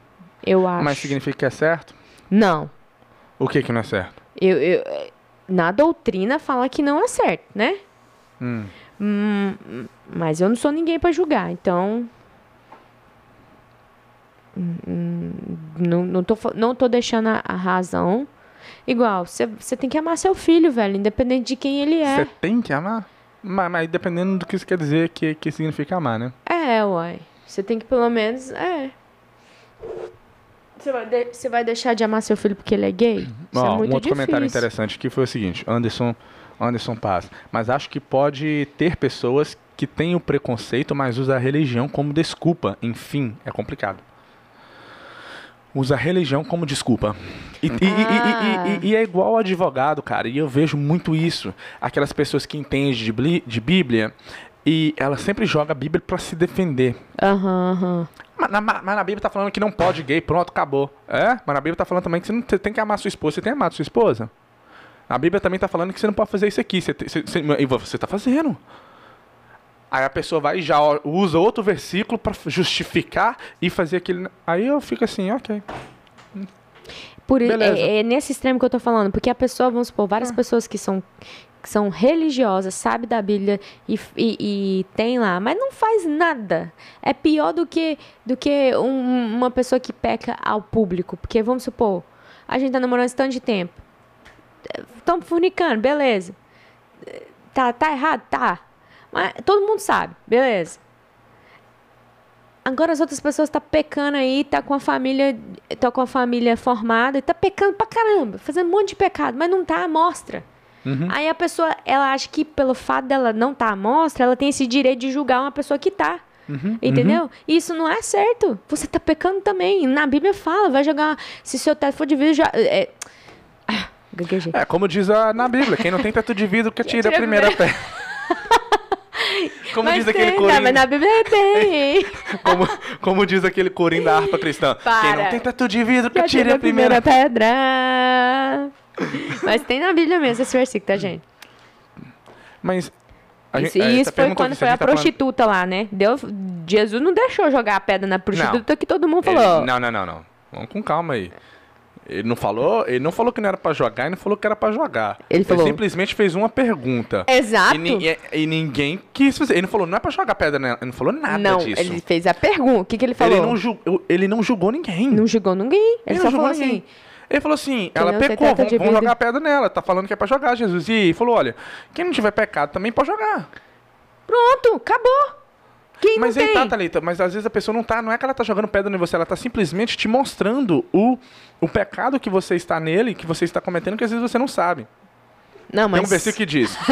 Eu acho. Mas significa que é certo? Não. O que que não é certo? Eu, eu, na doutrina fala que não é certo, né? Hum. Hum, mas eu não sou ninguém pra julgar, então. Hum, hum, Não, não, tô, não tô deixando a, a razão. Igual, você tem que amar seu filho, velho, independente de quem ele Você é. tem que amar? Mas, mas dependendo do que isso quer dizer, que, que significa amar, né? É, uai. Você tem que pelo menos. É. Você vai, de- você vai deixar de amar seu filho porque ele é gay? Isso Ó, é um outro comentário difícil. interessante aqui foi o seguinte, Anderson, Anderson Paz. Mas acho que pode ter pessoas que têm o preconceito, mas usa a religião como desculpa. Enfim, é complicado. Usa religião como desculpa. E, Ah. e- e- e é igual advogado, cara. E eu vejo muito isso. Aquelas pessoas que entendem de, de Bíblia e ela sempre joga a Bíblia pra se defender. Aham, aham. Mas na, mas na Bíblia tá falando que não pode gay, pronto, acabou. É? Mas na Bíblia tá falando também que você, não, você tem que amar sua esposa. Você tem amado sua esposa? A Bíblia também tá falando que você não pode fazer isso aqui. Você, você- você- e você tá fazendo. Aí a pessoa vai e já usa outro versículo pra justificar e fazer aquele. Aí eu fico assim, ok. Por, Beleza. é, é nesse extremo que eu tô falando, porque a pessoa, vamos supor, Ah. várias pessoas que são que são religiosas, sabe da Bíblia e, e, e tem lá, mas não faz nada. É pior do que, do que um- uma pessoa que peca ao público. Porque, vamos supor, a gente tá namorando esse tanto de tempo. Estamos fornicando, beleza. Tá, tá errado? Tá. Mas todo mundo sabe, beleza. Agora as outras pessoas tá pecando aí, tá com a família, tá com a família formada e tá pecando pra caramba, fazendo um monte de pecado, mas não tá à mostra. Aí a pessoa, ela acha que pelo fato dela não tá à mostra, ela tem esse direito de julgar uma pessoa que tá. Entendeu? E Isso não é certo. Você tá pecando também. Na Bíblia fala, vai jogar. Se seu teto for de vidro, já. É... Ah, gaguejei. É, como diz a- na Bíblia, quem não tem teto de vidro que atira a primeira pedra. [laughs] Como Mas diz aquele tem, corinho, Mas na Bíblia tem. [laughs] como, como diz aquele corinho da harpa cristã. Quem Para. não tem teto de vidro que atire a primeira pedra. Mas tem na Bíblia mesmo esse versículo, tá, gente? Mas. a Isso, gente- é, isso tá foi quando foi gente a tá falando- prostituta lá, né? Deus, Jesus não deixou jogar a pedra na prostituta que todo mundo Ele- falou. não, não, não, não. Vamos com calma aí. Ele não falou, ele não falou que não era pra jogar, ele não falou que era pra jogar. Ele falou. simplesmente fez uma pergunta. Exato. E, ni- e- e ninguém quis fazer. Ele não falou, não é pra jogar pedra nela. Ele não falou nada não, disso. ele fez a pergunta. O que, que ele falou? Ele não, julgou, ele não julgou ninguém. Não julgou ninguém. Ele, Ele só falou ninguém. assim. Ele falou assim, ela pecou, vamos, vamos jogar pedra nela. Tá falando que é pra jogar, Jesus. E ele falou, olha, quem não tiver pecado também pode jogar. Pronto, acabou. Quem Mas não aí tem? tá, Thalita, mas às vezes a pessoa não tá, não é que ela tá jogando pedra em você, ela tá simplesmente te mostrando o, o pecado que você está nele, que você está cometendo, que às vezes você não sabe. Não, mas... Tem um versículo que diz. [laughs]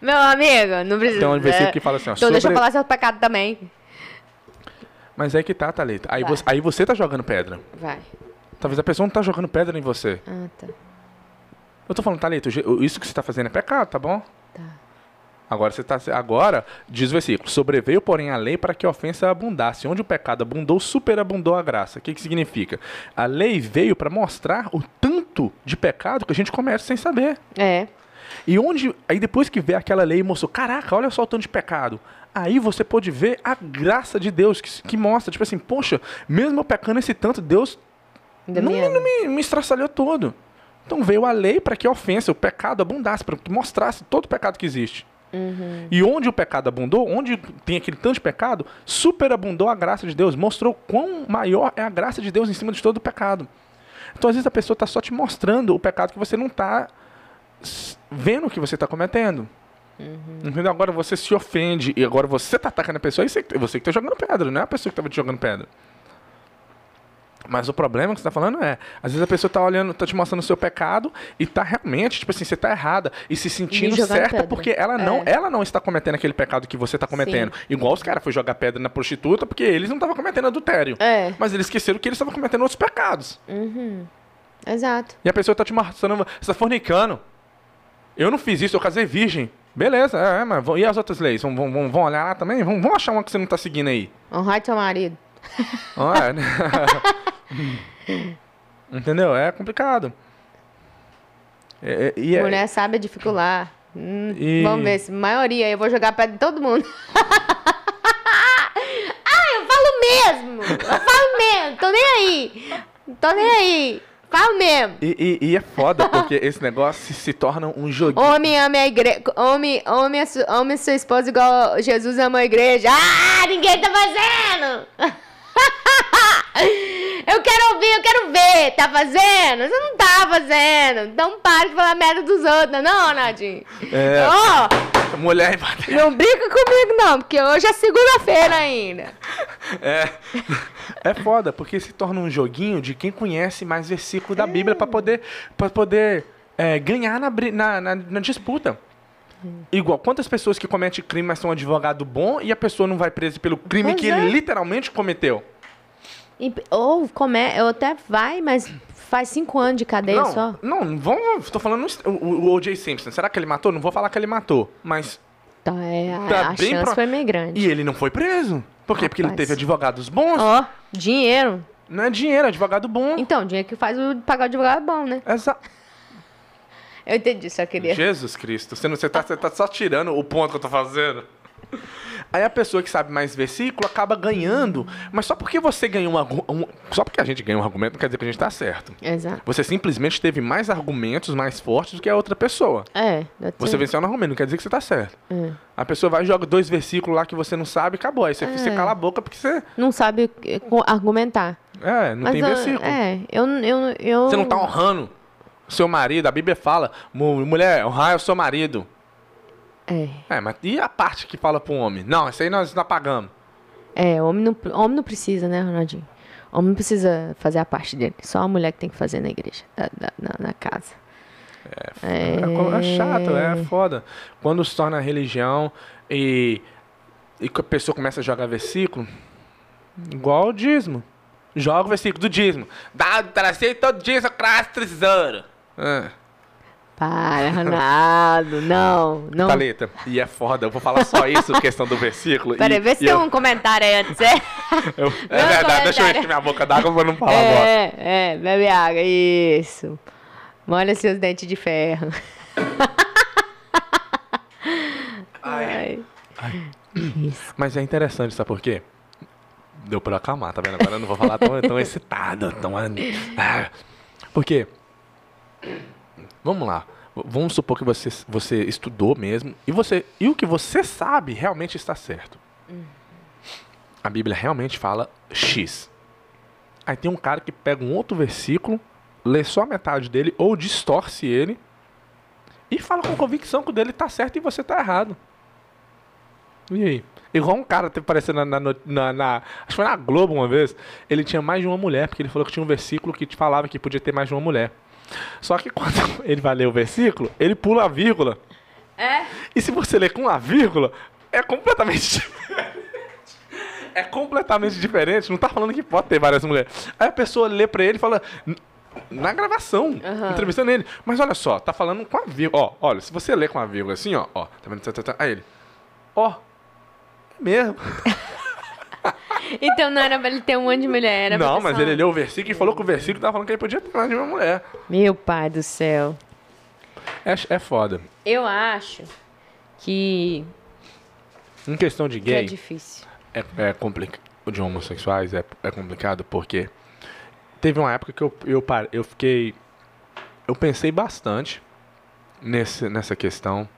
Meu amigo, não precisa... Tem um versículo que fala assim, ó, Então deixa eu sobre- falar seu pecado também. Mas é que tá, Thalita. Aí Vai. você, aí você tá jogando pedra. Vai. Talvez a pessoa não tá jogando pedra em você. Ah, tá. Eu tô falando, Thalita, isso que você tá fazendo é pecado, tá bom? Tá. Agora você tá. Agora, diz o versículo, sobreveio, porém, a lei para que a ofensa abundasse. Onde o pecado abundou, superabundou a graça. O que, que significa? A lei veio para mostrar o tanto de pecado que a gente comete sem saber. É. E onde. Aí depois que vê aquela lei e mostrou, caraca, olha só o tanto de pecado. Aí você pode ver a graça de Deus, que, que mostra, tipo assim, poxa, mesmo eu pecando esse tanto, Deus não, não me, me estraçalhou todo. Então veio a lei para que a ofensa, o pecado abundasse, para que mostrasse todo o pecado que existe. Uhum. E onde o pecado abundou, onde tem aquele tanto de pecado, superabundou a graça de Deus, mostrou quão maior é a graça de Deus em cima de todo o pecado. Então às vezes a pessoa está só te mostrando o pecado que você não está vendo que você está cometendo. Entendeu? Agora você se ofende e agora você está atacando a pessoa e você, você que está jogando pedra, não é a pessoa que estava te jogando pedra. Mas o problema que você tá falando é, às vezes a pessoa tá olhando, tá te mostrando o seu pecado e tá realmente, tipo assim, você tá errada e se sentindo jogando certa pedra. porque ela não, É. ela não está cometendo aquele pecado que você tá cometendo. Igual os caras foram jogar pedra na prostituta porque eles não estavam cometendo adultério. É. Mas eles esqueceram que eles estavam cometendo outros pecados. Exato. E a pessoa tá te mostrando, você tá fornicando. Eu não fiz isso, eu casei virgem. Beleza, é, mas e as outras leis? Vão, vão, vão- olhar lá também? Vão, vão achar uma que você não tá seguindo aí. Honrar seu marido. [laughs] Entendeu? É complicado. É- é- e é- Mulher sabe dificultar. Hum, E- Vamos ver se maioria. Eu vou jogar em todo mundo. [laughs] ah, eu falo mesmo. Eu falo mesmo. Tô nem aí. Tô nem aí. Falo mesmo. E, e- e é foda, porque esse negócio se, se torna um joguinho. Homem ama a igreja. Homem, homem, a su- homem sua esposa igual Jesus ama a igreja. Ah, ninguém tá fazendo. [laughs] [laughs] Eu quero ouvir, eu quero ver. Tá fazendo? Você não tá fazendo. Então para de falar merda dos outros, não, Nadinho. É. Ó, Mulher bater. [laughs] não brinca comigo, não, porque hoje é segunda-feira ainda. [laughs] É. É foda, porque se torna um joguinho de quem conhece mais versículo da Bíblia pra poder, pra poder é, ganhar na, na, na, na disputa. Igual, quantas pessoas que cometem crime, mas são um advogado bom e a pessoa não vai presa pelo crime Pois que é. ele literalmente cometeu? E- Ou come, eu até vai, mas faz cinco anos de cadeia não, só. não, vamos, tô falando o, o, o O.J. Simpson. Será que ele matou? Não vou falar que ele matou, mas Então, é, a, Tá a bem chance pro- foi meio grande. e ele não foi preso. Por quê? Porque ele Rapaz. teve advogados bons. Ó, dinheiro. Não é dinheiro, é advogado bom. Então, dinheiro que faz o pagar o advogado é bom, né? Exa Eu entendi, só queria. Jesus Cristo, você, não, você, tá, você tá só tirando o ponto que eu tô fazendo. Aí a pessoa que sabe mais versículo acaba ganhando, mas só porque você ganhou um, um- Só porque a gente ganhou um argumento não quer dizer que a gente tá certo. Exato. Você simplesmente teve mais argumentos mais fortes do que a outra pessoa. É. Você venceu no argumento, não quer dizer que você tá certo. É. A pessoa vai e joga dois versículos lá que você não sabe e acabou. Aí você, você É. cala a boca porque você. Não sabe eh, argumentar. É, não Mas tem eu- versículo. É, eu, eu, eu... Você não tá honrando seu marido. A Bíblia fala, "Mu- mulher, honrar é o seu marido. É, É, mas e a parte que fala pro homem? Não, isso aí nós não apagamos. é homem, não, homem não precisa, né, Ronaldinho? Homem não precisa fazer a parte dele. Só a mulher que tem que fazer na igreja, da- da- na, na casa. É, co- é chato, é foda. Quando se torna religião e, e a pessoa começa a jogar versículo, igual o dízimo. Joga o versículo do dízimo. Dá, tracei todo dízimo, crasse tesouro. Ah, Para, Ronaldo. [laughs] Não, não. Thalita, e é foda, eu vou falar só isso, [laughs] questão do versículo. Peraí, vê se tem eu- um comentário aí antes. É, [laughs] eu- é verdade, deixa eu comentário. encher minha boca d'água pra não falar agora. é, é, bebe água, isso. Molha seus dentes de ferro. Ai. Isso. Mas é interessante, sabe por quê? Deu pra acalmar, tá vendo? Agora eu não vou falar tão, tão excitado, tão... Ah, porque... Vamos lá. Vamos supor que você, você estudou mesmo e, você, e o que você sabe realmente está certo. A Bíblia realmente fala X. Aí tem um cara que pega um outro versículo, lê só a metade dele ou distorce ele e fala com convicção que o dele tá certo e você tá errado. E aí? Igual um cara aparecendo na, na, na- na- Acho que foi na Globo uma vez. Ele tinha mais de uma mulher, porque ele falou que tinha um versículo que te falava que podia ter mais de uma mulher. Só que quando [laughs] ele vai ler o versículo, ele pula a vírgula. É? E se você ler com a vírgula, é completamente [laughs] diferente. É completamente diferente. Não tá falando que pode ter várias mulheres. Aí a pessoa lê pra ele e fala. Na gravação, Aham. entrevistando ele. Mas olha só, tá falando com a vírgula. Ó, olha, se você ler com a vírgula assim, ó, ó, tá vendo? Tá, tá, tá. Aí ele. Ó, é mesmo. [laughs] Então não era pra ele ter um monte de mulher, era pra Não, ter mas só ele leu o versículo e falou que o versículo tava falando que ele podia ter mais de uma mulher. Meu pai do céu. É, é foda. Eu acho que, Em questão de que é gay. difícil. é, é complicado. De homossexuais é, é complicado porque teve uma época que eu, eu, par- eu fiquei. Eu pensei bastante nesse, nessa questão.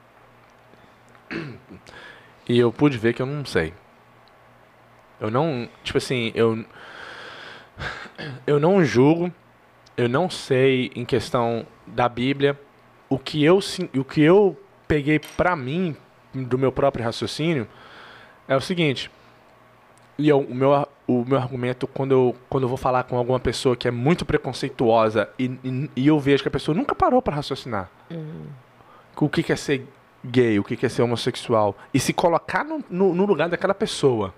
E eu pude ver que eu não sei. Eu não. Tipo assim, eu. Eu não julgo. Eu não sei em questão da Bíblia o que eu, o que eu peguei pra mim, do meu próprio raciocínio, é o seguinte. E eu- o, meu, o meu argumento, quando eu, quando eu vou falar com alguma pessoa que é muito preconceituosa e, e, e eu vejo que a pessoa nunca parou para raciocinar o que, que é ser gay, o que, que é ser homossexual, e se colocar no, no, no lugar daquela pessoa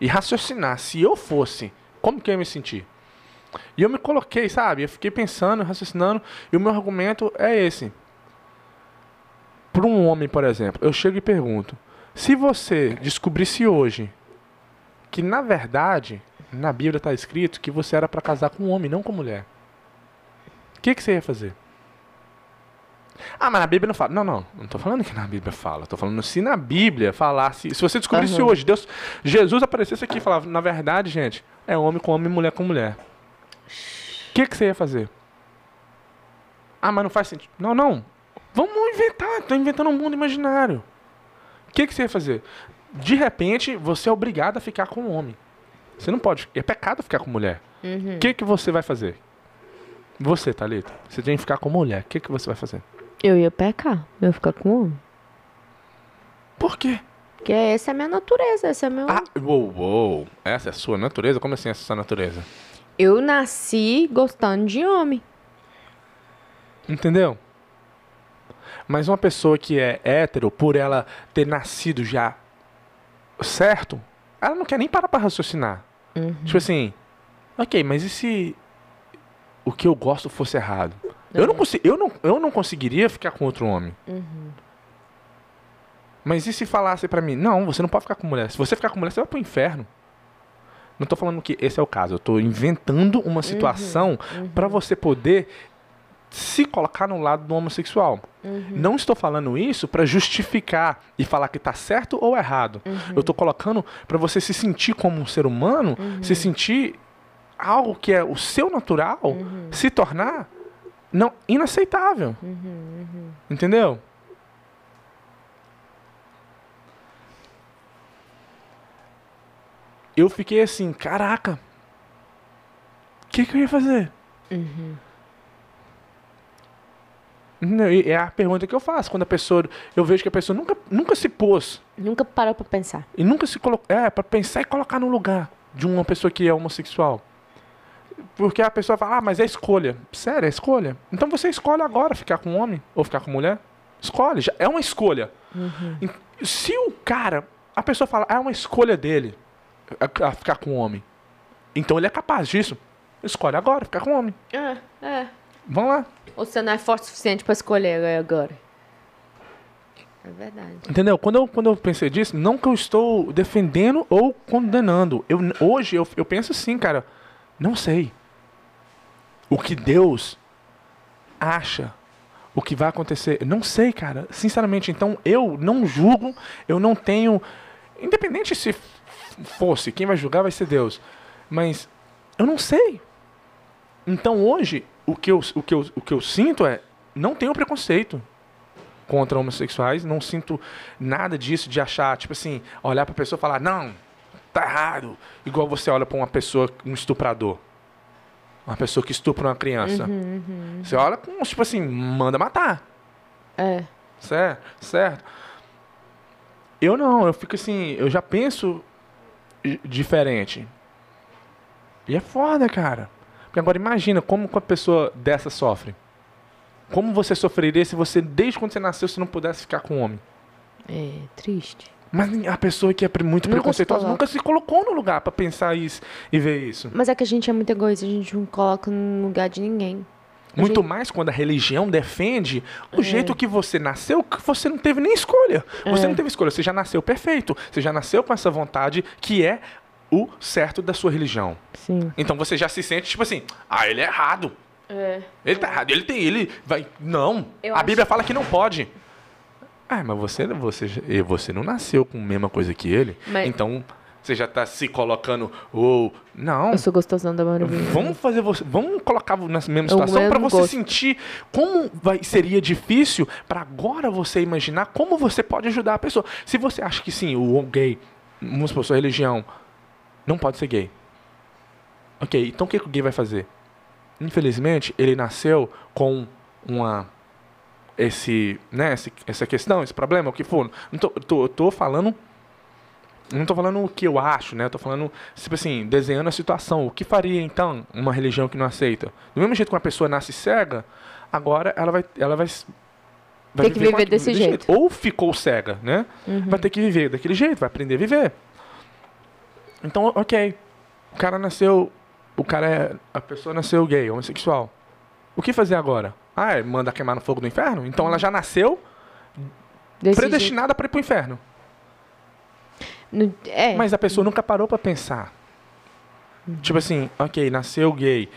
e raciocinar, se eu fosse, como que eu ia me sentir? E eu me coloquei, sabe? Eu fiquei pensando, raciocinando, e o meu argumento é esse. Para um homem, por exemplo, eu chego e pergunto: se você descobrisse hoje que na verdade na Bíblia está escrito que você era para casar com um homem, não com mulher, o que, que você ia fazer? Ah, mas na Bíblia não fala. Não, não. Não tô falando que na Bíblia fala. Tô falando se na Bíblia falasse. Se você descobrisse Aham. hoje, Deus, Jesus aparecesse aqui e falava, na verdade, gente, é homem com homem, mulher com mulher. O que, que você ia fazer? Ah, mas não faz sentido. Não, não. Vamos inventar. Tô inventando um mundo imaginário. O que, que você ia fazer? De repente, você é obrigado a ficar com um homem. Você não pode. É pecado ficar com mulher. O que, que você vai fazer? Você, Thalita, você tem que ficar com mulher. O que, que você vai fazer? Eu ia pecar, eu ia ficar com homem. Por quê? Porque essa é a minha natureza, essa é a meu... Ah, uou, uou. Essa é a sua natureza? Como assim essa é a sua natureza? Eu nasci gostando de homem. Entendeu? Mas uma pessoa que é hétero, por ela ter nascido já certo, ela não quer nem parar pra raciocinar. Tipo assim, ok, mas e se o que eu gosto fosse errado? Eu, não consi- eu, não, eu não conseguiria ficar com outro homem. Mas e se falasse pra mim, não, você não pode ficar com mulher. Se você ficar com mulher, você vai pro inferno. Não tô falando que esse é o caso. Eu tô inventando uma situação pra você poder se colocar no lado do homossexual. Não estou falando isso para justificar e falar que está certo ou errado. Eu estou colocando para você se sentir como um ser humano, se sentir algo que é o seu natural, se tornar não inaceitável. Entendeu? Eu fiquei assim, caraca. O que, que eu ia fazer? Não, e É a pergunta que eu faço quando a pessoa. Eu vejo que a pessoa nunca, nunca se pôs Nunca parou pra pensar. e nunca se colocou. É, pra pensar e colocar no lugar de uma pessoa que é homossexual. Porque a pessoa fala, ah, mas é escolha. Sério, é escolha? Então você escolhe agora ficar com homem ou ficar com mulher? Escolhe, já é uma escolha. Em- Se o cara, a pessoa fala, ah, é uma escolha dele a, a ficar com homem. Então ele é capaz disso. Escolhe agora, ficar com homem. É, é. Vamos lá. Ou você não é forte o suficiente pra escolher agora. É verdade. Entendeu? Quando eu, quando eu pensei disso, não que eu estou defendendo ou condenando. Eu, hoje eu, eu penso assim, cara. Não sei. O que Deus acha. O que vai acontecer. Eu não sei, cara. Sinceramente, então eu não julgo. Eu não tenho. Independente se fosse, quem vai julgar vai ser Deus. Mas eu não sei. Então hoje, o que eu, o que eu, o que eu sinto é. Não tenho preconceito contra homossexuais, não sinto nada disso de achar, tipo assim, olhar pra pessoa e falar, não, tá errado. Igual você olha pra uma pessoa, um estuprador. Uma pessoa que estupra uma criança. Você olha com, tipo assim, manda matar. É. Certo? Certo. Eu não, eu fico assim, eu já penso di- diferente. E é foda, cara. Porque agora imagina como uma pessoa dessa sofre. Como você sofreria se você, desde quando você nasceu, você não pudesse ficar com um homem? É triste. Mas a pessoa que é muito Nunca se preconceituosa coloca. nunca se colocou no lugar pra pensar isso e ver isso. Mas é que a gente é muito egoísta, a gente não coloca no lugar de ninguém. A Muito gente- mais quando a religião defende o jeito que você nasceu, que você não teve nem escolha. Você É. não teve escolha, você já nasceu perfeito. Você já nasceu com essa vontade que é o certo da sua religião. Sim. Então você já se sente tipo assim, ah, ele é errado. É. Ele tá errado. Ele tem, ele vai. Não. Eu a acho- Bíblia fala que não pode. Ah, mas você, você, você não nasceu com a mesma coisa que ele. Mas- Então você já tá se colocando. Ou. Não. Eu sou gostosão da maravilha. Vamos fazer você. Vamos colocar na mesma situação para você gosto. sentir como vai, seria difícil para agora você imaginar como você pode ajudar a pessoa. Se você acha que sim, o gay, vamos supor, sua religião não pode ser gay. Ok, então o que, que o gay vai fazer? Infelizmente, ele nasceu com uma esse, né, esse, essa questão, esse problema, o que for. Não tô, tô, tô falando não tô falando o que eu acho, né? Tô falando, tipo assim, desenhando a situação. O que faria, então, uma religião que não aceita? Do mesmo jeito que uma pessoa nasce cega, agora ela vai... Ela vai vai Tem que viver desse jeito. Ou ficou cega, né? Uhum. Vai ter que viver daquele jeito, vai aprender a viver. Então, ok. O cara nasceu... O cara é... A pessoa nasceu gay, homossexual. O que fazer agora? Ah, é mandar queimar no fogo do inferno? Então ela já nasceu Desse predestinada para ir pro inferno. jeito. No- É. Mas a pessoa nunca parou pra pensar. Tipo assim, ok, nasceu gay.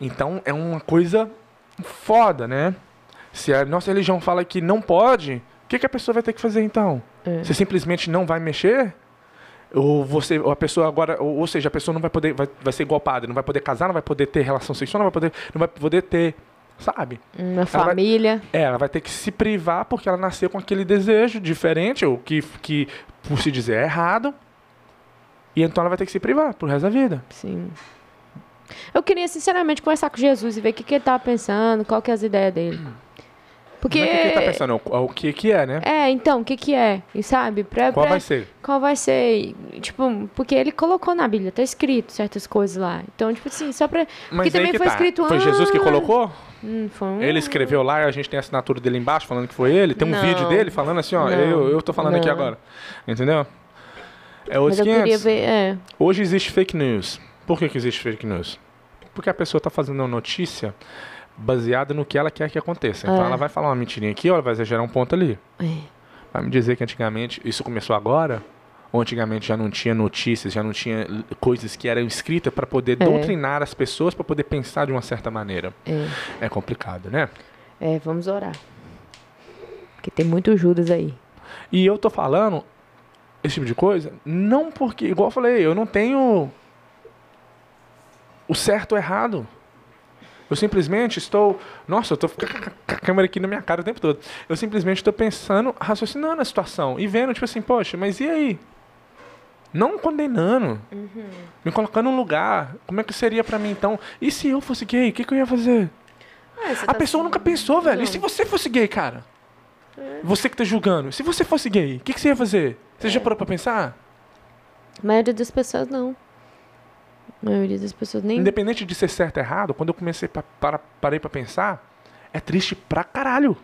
Então é uma coisa foda, né? Se a nossa religião fala que não pode, o que, que a pessoa vai ter que fazer então? É. Você simplesmente não vai mexer? Ou você, ou a pessoa agora, ou, ou seja, a pessoa não vai poder, vai, vai ser igual padre, não vai poder casar, não vai poder ter relação sexual, não vai poder, não vai poder ter, sabe? Uma vai- família. É, ela vai ter que se privar porque ela nasceu com aquele desejo diferente, ou que, que por se dizer, é errado. E então ela vai ter que se privar pro resto da vida. Sim. Eu queria, sinceramente, conversar com Jesus e ver o que, que ele tava pensando, qual que é as ideias dele. Porque. Não é o que ele tá pensando, o, o que que é, né? É, então, o que que é? E sabe? Pra, Qual pra- vai ser? Qual vai ser? Tipo, porque ele colocou na Bíblia, tá escrito certas coisas lá. Então, tipo assim, só pra. Mas que também que foi tá. escrito Foi Jesus que colocou? Hum, um- Ele escreveu lá, a gente tem a assinatura dele embaixo falando que foi ele. Tem um Não. vídeo dele falando assim, ó, Não. eu, eu tô falando aqui Não. agora. Entendeu? É Mas os eu 500. queria ver. É. Hoje existe fake news. Por que, que existe fake news? Porque a pessoa está fazendo uma notícia baseada no que ela quer que aconteça. Então É. ela vai falar uma mentirinha aqui, ou ela vai exagerar um ponto ali. é. Vai me dizer que antigamente, isso começou agora, Ou antigamente já não tinha notícias, já não tinha coisas que eram escritas para poder É. doutrinar as pessoas, para poder pensar de uma certa maneira. É, É complicado, né? é, vamos orar. Porque tem muito Judas aí. E eu tô falando esse tipo de coisa, não porque, igual eu falei, eu não tenho o certo ou errado. Eu simplesmente estou. Nossa, eu tô com a câmera aqui na minha cara o tempo todo. Eu simplesmente estou pensando, raciocinando a situação e vendo, tipo assim, poxa, mas e aí? Não condenando. Me colocando num lugar. Como é que seria pra mim então? E se eu fosse gay, o que, que eu ia fazer? tá A pessoa nunca pensou, velho. E se você fosse gay, cara? Você que tá julgando. Se você fosse gay, o que, que você ia fazer? Você já parou pra pensar? A maioria das pessoas não. A maioria das pessoas nem. Independente de ser certo ou errado, quando eu comecei pra, para, parei pra pensar, é triste pra caralho.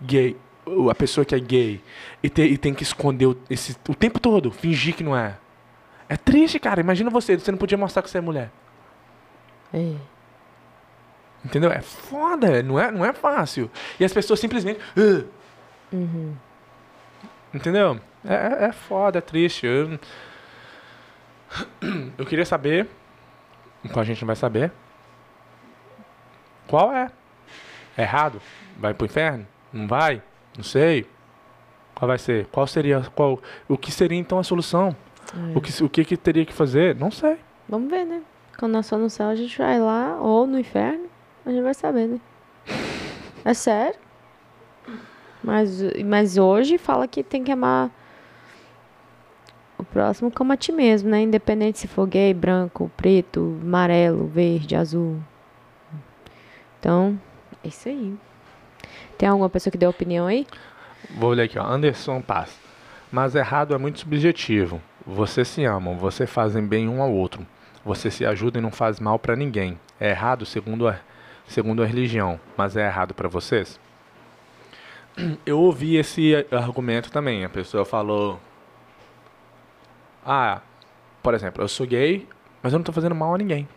Gay. A pessoa que é gay e, te- e tem que esconder o, esse, o tempo todo, fingir que não é. É triste, cara. Imagina você, você não podia mostrar que você é mulher. É. Entendeu? É foda, não é, não é fácil. E as pessoas simplesmente. "Ah". Entendeu? É, é- é foda, é triste. Eu, eu queria saber, então a gente não vai saber, qual é? É errado? Vai pro inferno? Não vai? Não sei. Qual vai ser? Qual seria, qual, o que seria então a solução? O, que, o que, que teria que fazer? Não sei. Vamos ver, né? Quando nós for no céu, a gente vai lá, ou no inferno, a gente vai saber, né? [laughs] É sério. Mas, mas hoje fala que tem que amar o próximo como a ti mesmo, né? Independente se for gay, branco, preto, amarelo, verde, azul. Então, é isso aí. Tem alguma pessoa que deu opinião aí? Vou olhar aqui, ó. Anderson Paz. Mas errado é muito subjetivo. Vocês se amam, vocês fazem bem um ao outro. Você se ajuda e não faz mal pra ninguém. É errado segundo a, segundo a religião, mas é errado pra vocês? [clears throat] Eu ouvi esse argumento também. A pessoa falou: Ah, por exemplo, eu sou gay, mas eu não tô fazendo mal a ninguém.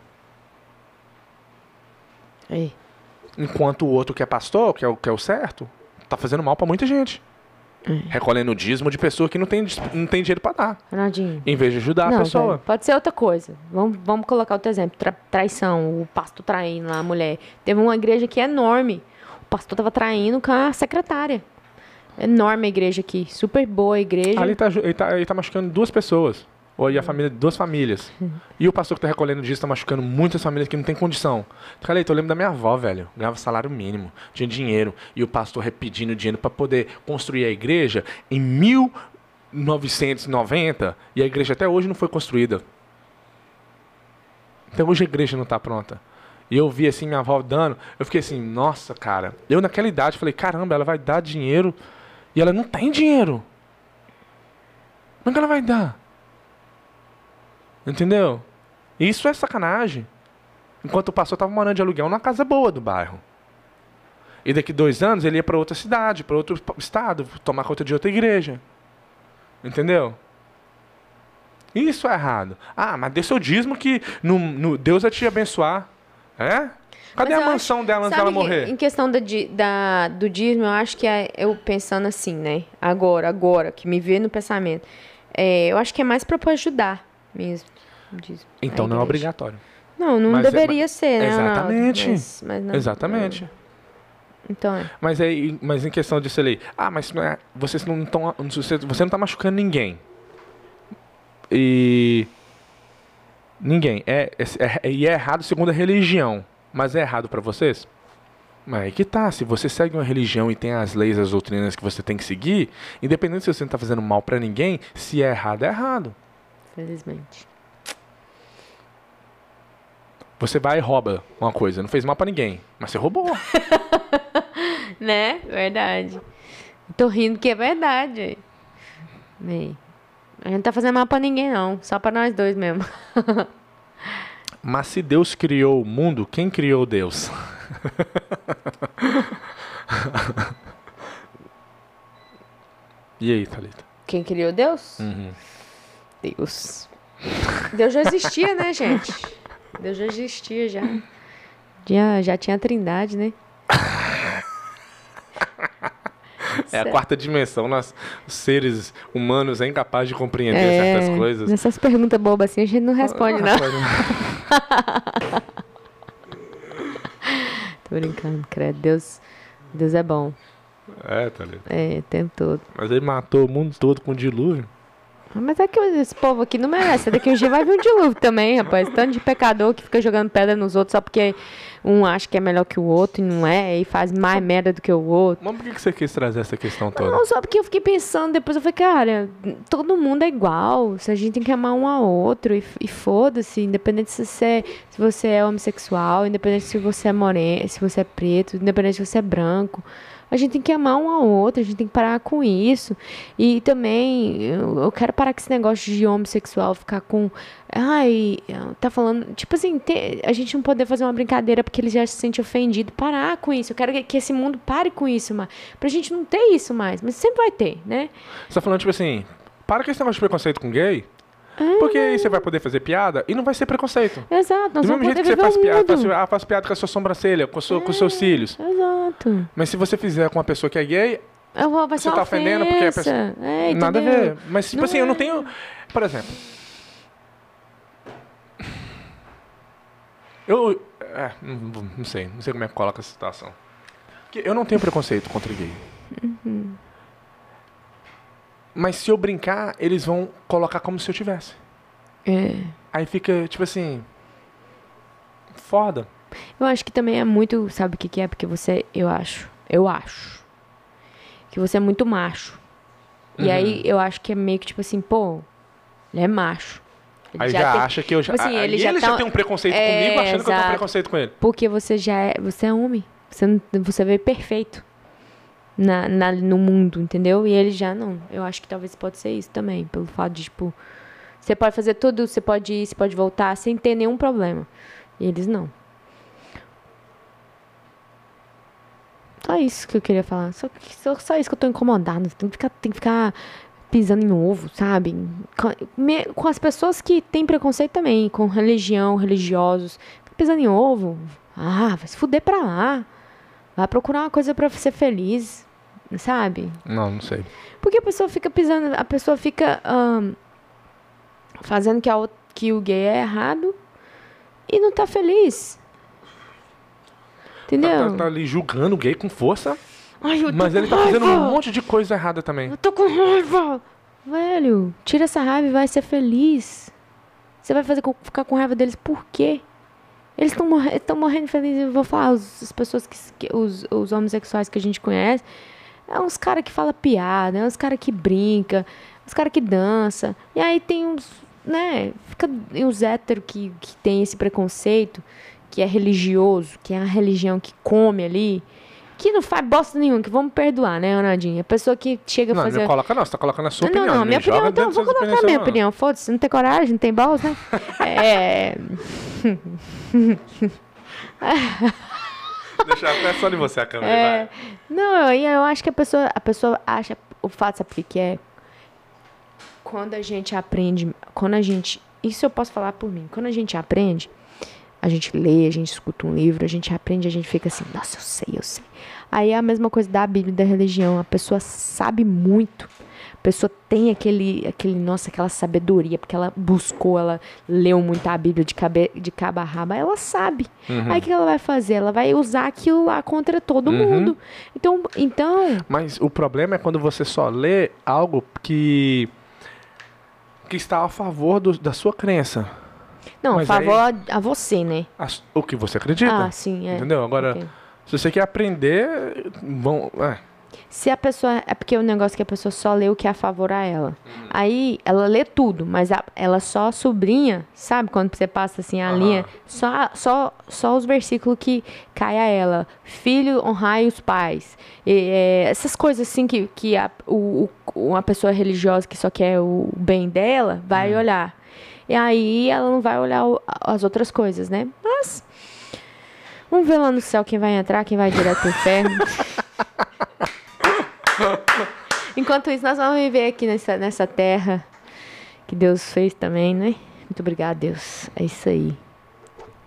É. Enquanto o outro que é pastor, que é o, que é o certo, tá fazendo mal pra muita gente. Recolhendo o dízimo de pessoa que não tem, não tem dinheiro pra dar. Ronaldinho. Em vez de ajudar a Não, pessoa. velho, pode ser outra coisa. Vamos, vamos colocar outro exemplo. Tra- traição, o pastor traindo lá a mulher. Teve uma igreja aqui enorme. O pastor tava traindo com a secretária. Enorme a igreja aqui. Super boa a igreja. Ali tá, ele, tá, ele tá machucando duas pessoas. Ou aí a família, duas famílias. E o pastor que tá recolhendo disso tá machucando muitas famílias que não tem condição. Cara, eu lembro da minha avó, velho. Ganhava salário mínimo, tinha dinheiro. E o pastor repetindo dinheiro pra poder construir a igreja em 1990. E a igreja até hoje não foi construída. Até hoje a igreja não tá pronta. E eu vi assim minha avó dando. Eu fiquei assim, nossa, cara. Eu naquela idade falei, caramba, ela vai dar dinheiro. E ela não tem dinheiro. Como é que ela vai dar? Entendeu? Isso é sacanagem. Enquanto o pastor estava morando de aluguel numa casa boa do bairro. E daqui dois anos ele ia para outra cidade, para outro estado, tomar conta de outra igreja. Entendeu? Isso é errado. Ah, mas dê seu dízimo que no, no- Deus vai te abençoar. É? Cadê Mas a mansão dela antes dela morrer? Em questão da, da- do dízimo, eu acho que é eu pensando assim, né? Agora, agora, que me vê no pensamento. É, eu acho que é mais pra ajudar mesmo. Dízimo, Então não é obrigatório. Não, não Mas é- deveria ser, né? Exatamente. Mas, mas não- Exatamente. Então é. Mas aí, mas em questão disso ali, ah, mas não é, vocês não estão, você, você não tá machucando ninguém. E ninguém é, é, é- e é errado segundo a religião, mas é errado pra vocês? Mas aí que tá, se você segue uma religião e tem as leis, as doutrinas que você tem que seguir, independente se você não tá fazendo mal pra ninguém, se é errado, é errado. Felizmente. Você vai e rouba uma coisa, não fez mal pra ninguém, mas você roubou. [laughs] Né? Verdade. Tô rindo que é verdade. Bem, a gente não tá fazendo mal pra ninguém, não. Só pra nós dois mesmo. [laughs] Mas se Deus criou o mundo, quem criou Deus? e aí, Thalita? Quem criou Deus? Uhum. Deus. Deus já existia, né, gente? Deus já existia, já. Já, já tinha a trindade, né? [laughs] É a quarta dimensão. Nós, seres humanos, é incapaz de compreender É, certas coisas. Nessas perguntas bobas assim, a gente não responde, não. [laughs] Tô brincando, credo. Deus, Deus é bom. É, tá ligado. É, o tempo todo. Mas ele matou o mundo todo com dilúvio. Mas é que esse povo aqui não merece. Daqui um dia vai vir um dilúvio também, rapaz. Tanto de pecador que fica jogando pedra nos outros só porque um acha que é melhor que o outro e não é, e faz mais merda do que o outro. Mas por que que você quis trazer essa questão toda? Não, só porque eu fiquei pensando, depois eu falei, cara, todo mundo é igual. Se a gente tem que amar um ao outro e, e foda-se, independente se você, é, se você é homossexual, independente se você é moreno, se você é preto, independente se você é branco. A gente tem que amar um ao outro, a gente tem que parar com isso. E também, eu, quero parar com esse negócio de homossexual ficar com. Ai, tá falando. Tipo assim, ter- a gente não poder fazer uma brincadeira porque ele já se sente ofendido. Parar com isso. Eu quero que, que esse mundo pare com isso, mas pra gente não ter isso mais. Mas sempre vai ter, né? Você tá falando, tipo assim, para com esse negócio de preconceito com gay, porque aí você vai poder fazer piada e não vai ser preconceito. Exato, nós Do mesmo jeito que você faz piada, faz, ah, faz piada com a sua sobrancelha, com, sua- com os seus cílios. Exato. Mas se você fizer com uma pessoa que é gay, Eu vou, vai Você tá ofendendo porque a. É, nada a ver. Mas, tipo Não assim, eu não é. tenho. Por exemplo. Eu. É, não, sei. Não sei como é que coloca essa situação. Eu não tenho preconceito contra gay. Mas se eu brincar, eles vão colocar como se eu tivesse. É. Aí fica, tipo assim. Foda. Eu acho que também é muito, sabe o que, que é? Porque você, eu acho, eu acho, que você é muito macho. E Uhum. aí eu acho que é meio que tipo assim, pô, ele é macho. Ele Aí já, tem- acha que eu já. tipo assim, ele ele já já, tá- tem um preconceito É, comigo, achando que eu tenho um exato. preconceito com ele. Porque você já é, você é homem. Você, não, você veio perfeito na, na, no mundo, entendeu? E ele já não. Eu acho que talvez pode ser isso também, pelo fato de, tipo, você pode fazer tudo, você pode ir, você pode voltar sem ter nenhum problema. E eles não. Só isso que eu queria falar. Só, só, só isso que eu tô incomodada. Tem que ficar, tem que ficar pisando em ovo, sabe? Com, me- com as pessoas que têm preconceito também, com religião, religiosos. Pisando em ovo. Ah, vai se fuder pra lá. Vai procurar uma coisa pra ser feliz, sabe? Não, não sei. Porque a pessoa fica pisando, a pessoa fica ahn, fazendo que, a, que o gay é errado e não tá feliz. Entendeu? Tá, tá ali julgando o gay com força. Ai, Mas ele tá fazendo raiva. um monte de coisa errada também. Eu tô com raiva. Velho, tira essa raiva e vai ser feliz. Você vai fazer com- ficar com raiva deles por quê? Eles estão morre tão morrendo felizes. Eu vou falar, as pessoas que, que- os, os homossexuais que a gente conhece, é uns caras que fala piada, é uns caras que brinca, uns caras que dança. E aí tem uns, né, fica os héteros que, que tem esse preconceito, que é religioso, que é a religião que come ali, que não faz bosta nenhuma, que vamos perdoar, né, Ronaldinho? A pessoa que chega a Não, fazer... não coloca não, você tá colocando a sua Não, opinião. não, me minha opinião, então, vou colocar a minha suas, opinião. Foda-se, não tem coragem, não tem balls, [laughs] né? é. [laughs] Deixa até só de você a câmera, é não, eu, eu acho que a pessoa, a pessoa acha. O fato, sabe o que é? Quando a gente aprende. Quando a gente. Isso eu posso falar por mim. Quando a gente aprende, a gente lê, a gente escuta um livro, a gente aprende, a gente fica assim, nossa, eu sei, eu sei. Aí é a mesma coisa da Bíblia e da religião. A pessoa sabe muito. A pessoa tem aquele, aquele, nossa, aquela sabedoria, porque ela buscou, ela leu muito a Bíblia de, cabe, de cabo a rabo, aí ela sabe. Uhum. Aí o que ela vai fazer? Ela vai usar aquilo lá contra todo Uhum. mundo. Então, então, Mas o problema é quando você só lê algo que que está a favor do- da sua crença. não, Mas favor a, a você, né? As- o que você acredita. Ah, sim, é. Entendeu? Agora, Ok. se você quer aprender, vão. É. Se a pessoa. É porque o negócio é que a pessoa só lê o que é a favor a ela. Uhum. Aí ela lê tudo, mas a- ela só sublinha, sabe? Quando você passa assim a Aham. linha, só, só, só os versículos que cai a ela. Filho, honrai os pais. E, é, essas coisas assim que, que a, o, uma pessoa religiosa que só quer o bem dela vai Hum. olhar. E aí ela não vai olhar o- as outras coisas, né? Mas. Vamos ver lá no céu quem vai entrar, quem vai direto pro inferno. [laughs] [laughs] Enquanto isso, nós vamos viver aqui nessa, nessa terra que Deus fez também, né? Muito obrigada, Deus. É isso aí.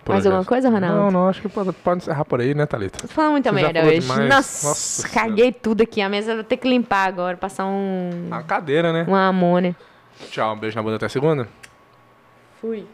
Mais alguma coisa, Ronaldo? Não, não, acho que pode, pode encerrar por aí, né, Thalita? Tô falando muita Você merda falou hoje. demais. Nossa, Nossa caguei tudo aqui. A mesa vou ter que limpar agora, passar um. A cadeira, né? Uma amônia. Tchau, um beijo na bunda até segunda. Fui.